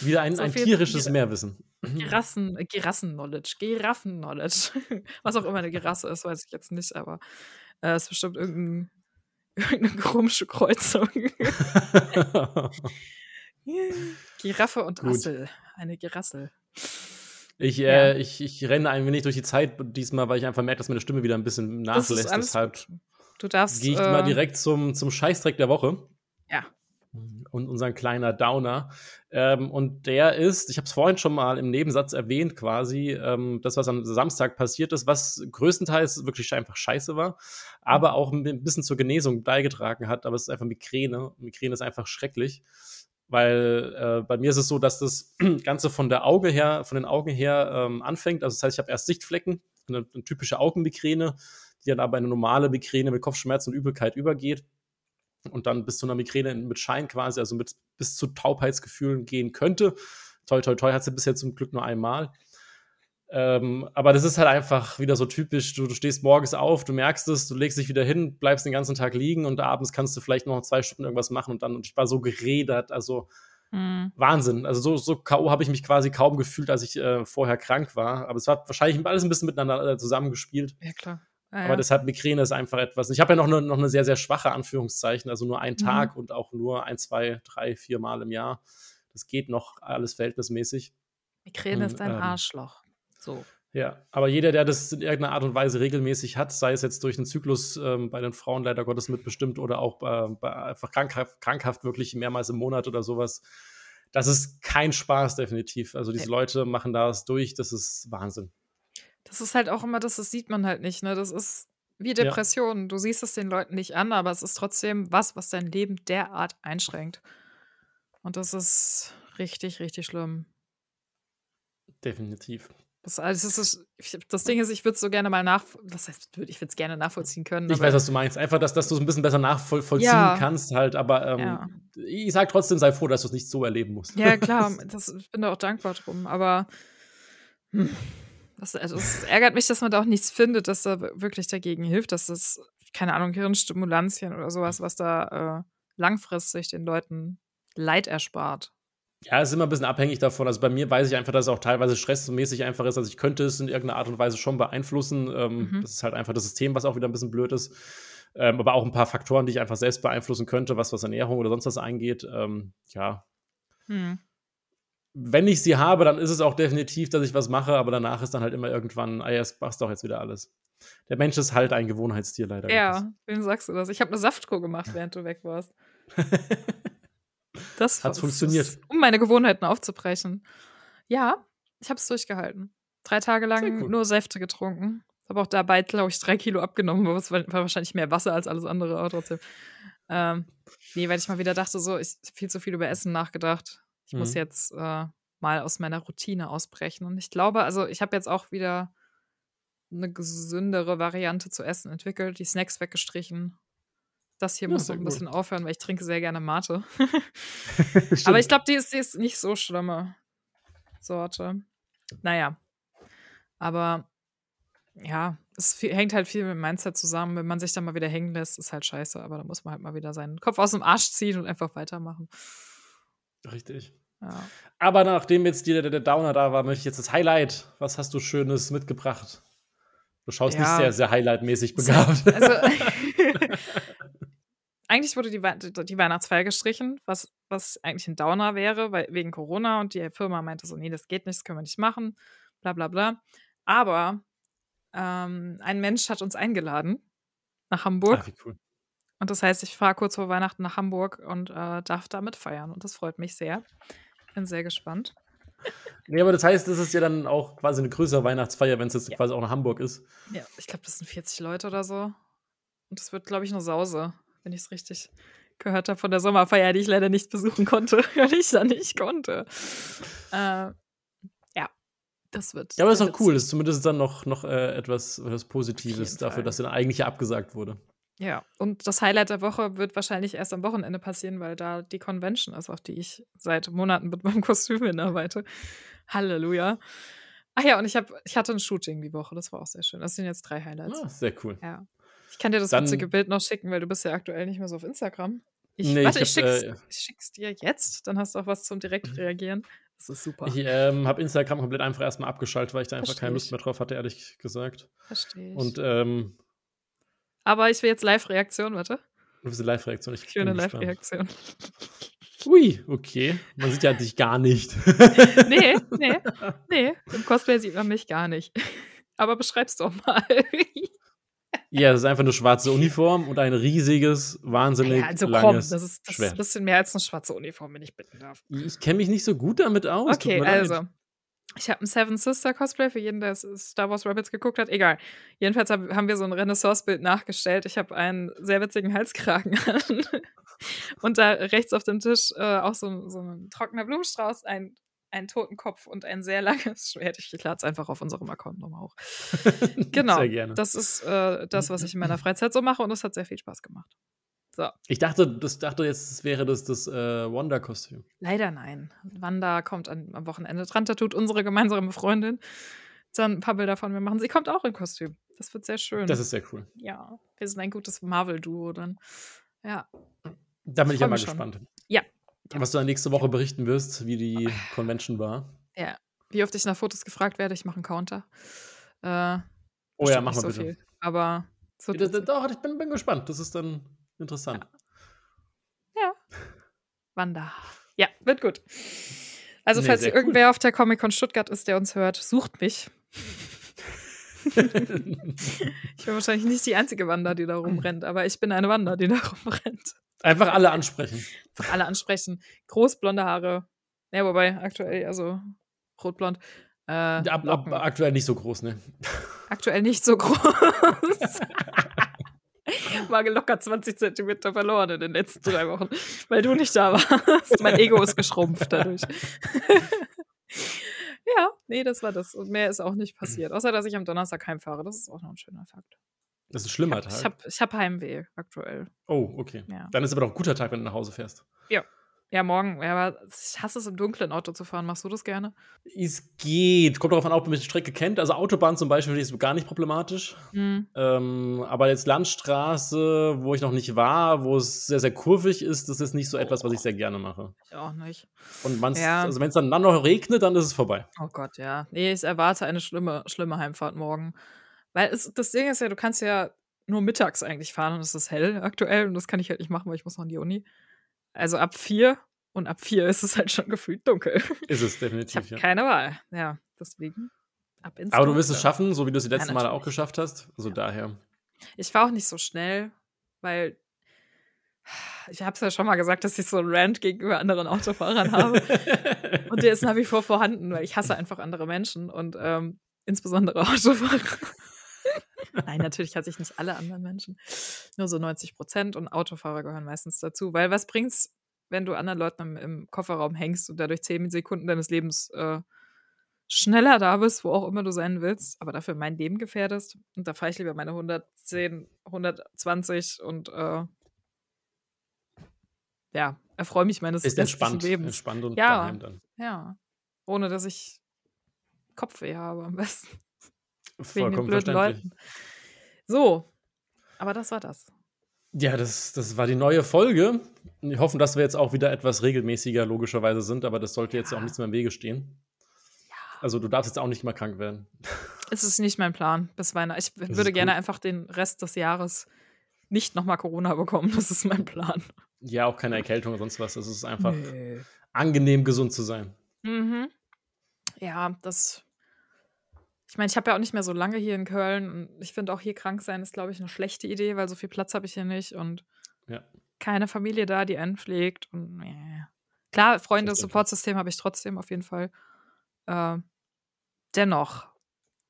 Wieder ein, So ein tierisches. Mehrwissen. Girassen, äh, Girassen-Knowledge, Giraffen-Knowledge. [LAUGHS] Was auch immer eine Girasse ist, weiß ich jetzt nicht, aber äh, es ist bestimmt irgendein, irgendeine komische Kreuzung. [LAUGHS] [LAUGHS] Giraffe und Gut. Rassel. Eine Girassel. Ich, Ja. äh, ich, ich renne ein wenig durch die Zeit diesmal, weil ich einfach merke, dass meine Stimme wieder ein bisschen nachlässt. Deshalb. Du darfst. gehe ich äh, mal direkt zum, zum Scheißdreck der Woche. Ja. Und unser kleiner Downer. Ähm, und der ist, ich habe es vorhin schon mal im Nebensatz erwähnt, quasi, ähm, das, was am Samstag passiert ist, was größtenteils wirklich einfach scheiße war, aber auch ein bisschen zur Genesung beigetragen hat. Aber es ist einfach Migräne. Migräne ist einfach schrecklich. Weil äh, bei mir ist es so, dass das [CLEARS THROAT] Ganze von der Auge her, von den Augen her ähm, anfängt. Also das heißt, ich habe erst Sichtflecken, eine, eine typische Augenmigräne, die dann aber in eine normale Migräne mit Kopfschmerzen und Übelkeit übergeht und dann bis zu einer Migräne mit Schein quasi, also mit bis zu Taubheitsgefühlen gehen könnte. Toi, toi, toi hat sie bisher zum Glück nur einmal. Ähm, aber das ist halt einfach wieder so typisch. Du, du stehst morgens auf, du merkst es, du legst dich wieder hin, bleibst den ganzen Tag liegen und abends kannst du vielleicht noch zwei Stunden irgendwas machen und dann und ich war so geredert, also mh, Wahnsinn. Also so, so K.O. habe ich mich quasi kaum gefühlt, als ich äh, vorher krank war. Aber es war wahrscheinlich alles ein bisschen miteinander äh, zusammengespielt. ja, klar. Ah, Aber ja. deshalb Migräne ist einfach etwas. Ich habe ja noch eine noch 'ne sehr, sehr schwache Anführungszeichen, also nur einen Mhm. Tag und auch nur ein, zwei, drei, vier Mal im Jahr. Das geht noch alles verhältnismäßig. Migräne Und, ist ein ähm, Arschloch. So. Ja, aber jeder, der das in irgendeiner Art und Weise regelmäßig hat, sei es jetzt durch den Zyklus ähm, bei den Frauen leider Gottes mitbestimmt oder auch bei, bei einfach krankhaft, krankhaft wirklich mehrmals im Monat oder sowas, das ist kein Spaß definitiv. Also diese. Leute machen das durch, das ist Wahnsinn. Das ist halt auch immer das das sieht man halt nicht, ne? Das ist wie Ja. Depressionen. Du siehst es den Leuten nicht an, aber es ist trotzdem was, was dein Leben derart einschränkt. Und das ist richtig, richtig schlimm. Definitiv. Das also, das ist das Ding ist, ich würde es so gerne mal nach was heißt ich würde es gerne nachvollziehen können, Ich weiß, was du meinst. Einfach, dass, dass du es ein bisschen besser nachvollziehen Ja. kannst, halt, aber ähm, Ja. ich sag trotzdem, sei froh, dass du es nicht so erleben musst. Ja, [LAUGHS] klar, das ich bin da auch dankbar drum, aber hm, das also, es ärgert mich, dass man da auch nichts findet, das da wirklich dagegen hilft, dass das, keine Ahnung, Hirnstimulantien oder sowas, was da, äh, langfristig den Leuten Leid erspart. Ja, es ist immer ein bisschen abhängig davon. Also bei mir weiß ich einfach, dass es auch teilweise stressmäßig einfach ist. Also ich könnte es in irgendeiner Art und Weise schon beeinflussen. Ähm, Mhm. Das ist halt einfach das System, was auch wieder ein bisschen blöd ist. Ähm, aber auch ein paar Faktoren, die ich einfach selbst beeinflussen könnte, was was Ernährung oder sonst was angeht. Ähm, ja, Mhm. wenn ich sie habe, dann ist es auch definitiv, dass ich was mache, aber danach ist dann halt immer irgendwann, ah ja, es passt doch jetzt wieder alles. Der Mensch ist halt ein Gewohnheitstier leider. Ja, wem sagst du das? Ich habe 'ne Saftkur gemacht, während du weg warst. [LAUGHS] Das das funktioniert? ist um meine Gewohnheiten aufzubrechen. Ja, ich habe es durchgehalten. 3 Tage lang nur Säfte getrunken. Habe auch dabei, glaube ich, 3 Kilo abgenommen, aber es war war wahrscheinlich mehr Wasser als alles andere, aber trotzdem. Ähm, ne, weil ich mal wieder dachte so, ich viel zu viel über Essen nachgedacht. Ich muss Mhm. jetzt, äh, mal aus meiner Routine ausbrechen und ich glaube also, ich habe jetzt auch wieder 'ne gesündere Variante zu essen entwickelt, die Snacks weggestrichen. Das hier Ja, muss noch 'n gut. bisschen aufhören, weil ich trinke sehr gerne Mate. [LAUGHS] [LAUGHS] Aber ich glaube, die ist die ist nicht so schlimme Sorte. Na ja. Aber ja, es vi hängt halt viel mit dem Mindset zusammen. Wenn man sich dann mal wieder hängen lässt, ist halt scheiße, aber da muss man halt mal wieder seinen Kopf aus'm Arsch ziehen und einfach weitermachen. Richtig. Ja. Aber nachdem jetzt die der der Downer da war, möchte ich jetzt das Highlight. Was hast du Schönes mitgebracht? Du schaust nicht Ja. sehr, sehr highlightmäßig begabt. also [LAUGHS] eigentlich wurde die Wei d die Weihnachtsfeier gestrichen, was was eigentlich 'n Downer wäre, weil wegen Corona und die Firma meinte so: „Ne, das geht nicht, das können wir nicht machen, bla bla bla.“ Aber, ähm, ein Mensch hat uns eingeladen nach Hamburg. Ah, wie cool. Und das heißt, ich fahre kurz vor Weihnachten nach Hamburg und, äh, darf da mitfeiern und das freut mich sehr. Bin sehr gespannt. Ne, aber das heißt, das ist ja dann auch quasi 'ne größere Weihnachtsfeier, wenn's jetzt Ja. quasi auch in Hamburg ist. Ja, ich glaube, das sind 40 Leute oder so. Und das wird, glaube ich, 'ne Sause, wenn ich's richtig gehört habe von der Sommerfeier, die ich leider nicht besuchen konnte, [LAUGHS] weil ich da nicht konnte. Äh, ja, das wird Ja, aber ist sehr auch cool. witzig. Ist zumindest dann noch noch, äh, etwas etwas Positives dafür, Fall. dass dann eigentlich ja abgesagt wurde. Ja, und das Highlight der Woche wird wahrscheinlich erst am Wochenende passieren, weil da die Convention ist, auf die ich seit Monaten mit meinem [LAUGHS] Kostüm hinarbeite. Halleluja. Ach ja, und ich habe ich hatte 'n Shooting die Woche, das war auch sehr schön. Das sind jetzt 3 Highlights. Ah, sehr cool. Ja. Ich kann dir das Dann witzige Bild noch schicken, weil du bist ja aktuell nicht mehr so auf Instagram. Ich Ne, warte, ich ich es äh ich schicke es dir jetzt, dann hast du auch was zum direkt reagieren. Das ist super. Ich, ähm, habe Instagram komplett einfach erst mal abgeschaltet, weil ich da einfach Verstehe keine Lust mehr drauf hatte, ehrlich gesagt. Verstehe ich. Und, ähm Aber ich will jetzt Live-Reaktion, warte. Du willst 'ne Live-Reaktion? Ich will 'ne gespannt. Live-Reaktion. Ui, okay. Man sieht ja dich gar nicht. Ne, ne, ne, im Cosplay sieht man mich gar nicht. [LAUGHS] Aber beschreib's doch mal. [LAUGHS] Ja, das ist einfach 'ne schwarze Uniform und ein riesiges, wahnsinnig ja, also komm, langes das ist das ist 'n Schwert. bisschen mehr als 'ne schwarze Uniform, wenn ich bitten darf. Ich kenne mich nicht so gut damit aus, Okay, mir leid. also, ich habe 'n Seven Sister Cosplay für jeden, der Star Wars Rebels geguckt hat, egal. Jedenfalls hab haben wir so 'n Renaissancebild nachgestellt. Ich habe einen sehr witzigen Halskragen [LAUGHS] an und da rechts auf dem Tisch, äh, auch so so 'n trockener Blumenstrauß, ein einen Totenkopf und ein sehr langes [LAUGHS] Schwert. Ich lade es einfach auf unserem Account noch mal hoch. [LAUGHS] Genau, Sehr gerne. das ist, äh, das, was ich in meiner Freizeit so mache und es hat sehr viel Spaß gemacht. So. Ich dachte das dachte jetzt, es wäre das das, äh, Wanda-Kostüm. Leider nein. Wanda kommt an am Wochenende dran. Da tut unsere gemeinsame Freundin dann 'n paar Bilder von mir machen. Sie kommt auch in Kostüm. Das wird sehr schön. Das ist sehr cool. Ja, wir sind ein gutes Marvel-Duo dann. Ja. Da bin Ich ja mal gespannt. Ja. Was du dann nächste Woche berichten wirst, wie die Convention war. Ja. Wie oft ich nach Fotos gefragt werde, ich mache 'n Counter. Äh, Oh ja, mach mal so bitte. viel. aber so ja, das, doch, ich bin, bin, gespannt. Das ist dann interessant. Ja. ja. Wander. Ja, wird gut. Also, nee, falls irgendwer cool. auf der Comic-Con Stuttgart ist, der uns hört, sucht mich. [LAUGHS] ich bin wahrscheinlich nicht die einzige Wander, die da rumrennt, aber ich bin eine Wander, die da rumrennt. Einfach alle ansprechen. Einfach alle ansprechen. Groß blonde Haare. Ja, wobei aktuell, also rotblond. Äh, ab, ab, aktuell nicht so groß, ne? [LAUGHS] Aktuell nicht so groß. War locker 20 Zentimeter verloren in den letzten drei Wochen, weil du nicht da warst. Mein Ego ist geschrumpft dadurch. [LAUGHS] ja, nee, das war das. Und mehr ist auch nicht passiert. Außer, dass ich am Donnerstag heimfahre. Das ist auch noch ein schöner Fakt. Das ist ein schlimmer ich hab, Tag. Ich habe hab Heimweh aktuell. Oh, okay. Ja. Dann ist aber doch ein guter Tag, wenn du nach Hause fährst. Ja. Ja, morgen. Ja, aber ich hasse es, im dunklen Auto zu fahren. Machst du das gerne? Es geht. Kommt darauf an, ob man die Strecke kennt. Also Autobahn zum Beispiel ich gar nicht problematisch. Mhm. Ähm, aber jetzt Landstraße, wo ich noch nicht war, wo es sehr, sehr kurvig ist, das ist nicht so etwas, was ich sehr gerne mache. Ich auch nicht. Und ja. also wenn es dann, dann noch regnet, dann ist es vorbei. Oh Gott, ja. Nee, ich erwarte eine schlimme, schlimme Heimfahrt morgen. Weil es, das Ding ist ja, du kannst ja nur mittags eigentlich fahren und es ist hell aktuell und das kann ich halt nicht machen, weil ich muss noch in die Uni. Also ab vier und ab vier ist es halt schon gefühlt dunkel. Ist es [LAUGHS] definitiv, ich ja. keine Wahl. Ja, deswegen ab ins Aber du wirst es schaffen, so wie du es die letzten ja, Male auch geschafft hast. Also ja. daher. Ich fahre auch nicht so schnell, weil ich habe es ja schon mal gesagt, dass ich so einen Rant gegenüber anderen Autofahrern habe. [LAUGHS] und der ist nach wie vor vorhanden, weil ich hasse einfach andere Menschen und ähm, insbesondere [LAUGHS] Autofahrer. Nein, natürlich hasse ich nicht alle anderen Menschen. Nur so 90 Prozent und Autofahrer gehören meistens dazu. Weil was bringt's, wenn du anderen Leuten im, im Kofferraum hängst und dadurch zehn Sekunden deines Lebens äh, schneller da bist, wo auch immer du sein willst, aber dafür mein Leben gefährdest. Und da fahre ich lieber meine 110, 120 und äh, ja, erfreue mich meines Ist entspannt, Lebens. Entspannt und ja, daheim dann. Ja. Ohne dass ich Kopfweh habe am besten. Den blöden Leuten. So, aber das war das. Ja, das, das war die neue Folge. Wir hoffen, dass wir jetzt auch wieder etwas regelmäßiger logischerweise sind, aber das sollte jetzt ja. auch nichts mehr im Wege stehen. Ja. Also du darfst jetzt auch nicht mal krank werden. Es ist nicht mein Plan bis Weihnachten. Ich das würde gerne einfach den Rest des Jahres nicht nochmal Corona bekommen. Das ist mein Plan. Ja, auch keine Erkältung oder sonst was. Es ist einfach nee. angenehm, gesund zu sein. Mhm. Ja, das ich meine, ich habe ja auch nicht mehr so lange hier in Köln und ich finde auch hier krank sein ist, glaube ich, eine schlechte Idee, weil so viel Platz habe ich hier nicht und ja. keine Familie da, die einen pflegt und nee. klar, Freunde, Supportsystem habe ich trotzdem auf jeden Fall. Äh, dennoch,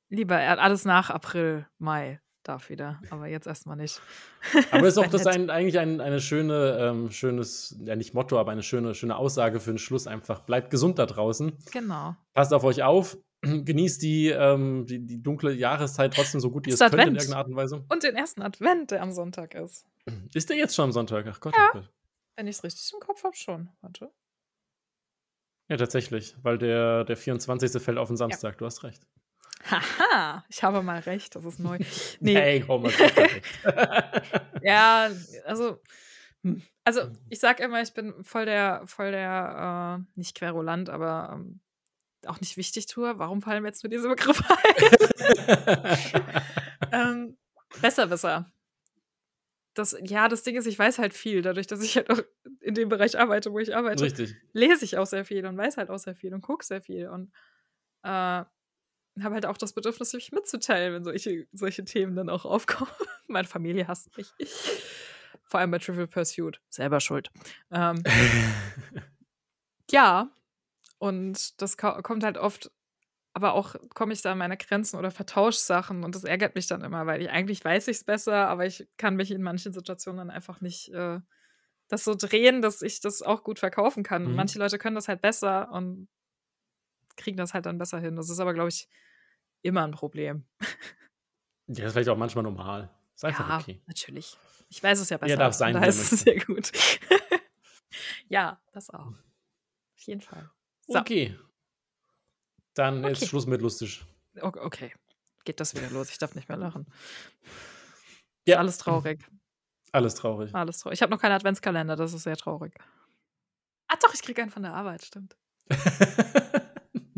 lieber alles nach April, Mai darf wieder, aber jetzt erstmal nicht. [LAUGHS] Aber ist auch [LAUGHS] das ein, eigentlich ein, eine schöne, ähm, schönes, ja nicht Motto, aber eine schöne, schöne Aussage für den Schluss einfach. Bleibt gesund da draußen. Genau. Passt auf euch auf. [CLEARS THROAT] genießt die, ähm, die, die, dunkle Jahreszeit trotzdem so gut, wie es könnt in irgendeiner Art und Weise. Und den ersten Advent, der am Sonntag ist. [CLEARS THROAT] Ist der jetzt schon am Sonntag? Ach Gott, ja. oh Gott. Wenn ich es richtig im Kopf habe, schon. Warte. Ja, tatsächlich, weil der, der 24. fällt auf den Samstag, ja. du hast recht. Haha, ich habe mal recht, das ist neu. [LAUGHS] Nee, hey, komm mal. [LAUGHS] ja, also, hm, also ich sag immer, ich bin voll der, voll der, äh, nicht querulant, aber ähm, auch nicht wichtig tue. Warum fallen mir jetzt nur diese Begriffe ein? [LAUGHS] ähm, besser, besser. Das, ja, das Ding ist, ich weiß halt viel, dadurch, dass ich halt auch in dem Bereich arbeite, wo ich arbeite. Richtig. Lese ich auch sehr viel und weiß halt auch sehr viel und gucke sehr viel und äh, habe halt auch das Bedürfnis, mich mitzuteilen, wenn solche, solche Themen dann auch aufkommen. [LAUGHS] Meine Familie hasst mich. Vor allem bei Trivial Pursuit. Selber schuld. Ähm, [LAUGHS] ja, und das kommt halt oft, aber auch komme ich da an meine Grenzen oder vertausche Sachen und das ärgert mich dann immer, weil ich eigentlich weiß ich es besser, aber ich kann mich in manchen Situationen dann einfach nicht äh, das so drehen, dass ich das auch gut verkaufen kann. Mhm. Manche Leute können das halt besser und kriegen das halt dann besser hin. Das ist aber, glaube ich, immer ein Problem. Ja, das ist vielleicht auch manchmal normal. Ist einfach ja, okay. natürlich. Ich weiß es ja besser. Ja, darf sein. Da ist es sehr gut. [LAUGHS] ja, das auch. Auf jeden Fall. So. Okay. Dann okay. jetzt Schluss mit lustig. Okay. Geht das wieder los? Ich darf nicht mehr lachen. Ja. Ist alles traurig. Alles traurig. Alles traurig. Ich habe noch keinen Adventskalender, das ist sehr traurig. Ah, doch, ich kriege einen von der Arbeit, stimmt. [LAUGHS]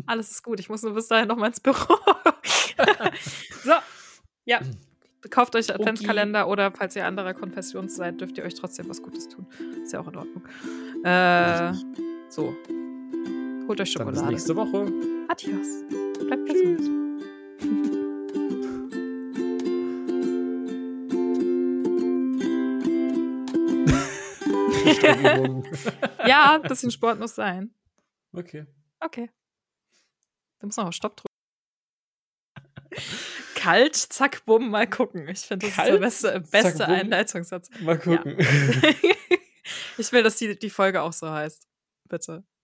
alles ist gut. Ich muss nur bis dahin noch mal ins Büro. [LAUGHS] so. Ja. kauft euch Adventskalender okay. oder falls ihr anderer Konfession seid, dürft ihr euch trotzdem was Gutes tun. Ist ja auch in Ordnung. Äh, so. Holt euch Schokolade. Dann bis nächste Woche. Adios. Bleibt gesund. ja, ein bisschen Sport muss sein. Okay. Okay. Du musst noch auf Stopp drücken. Kalt, zack, bumm, mal gucken. Ich finde, das Kalt, ist der beste, beste zack, Einleitungssatz. Mal gucken. Ja. [LAUGHS] ich will, dass die, die Folge auch so heißt. Bitte.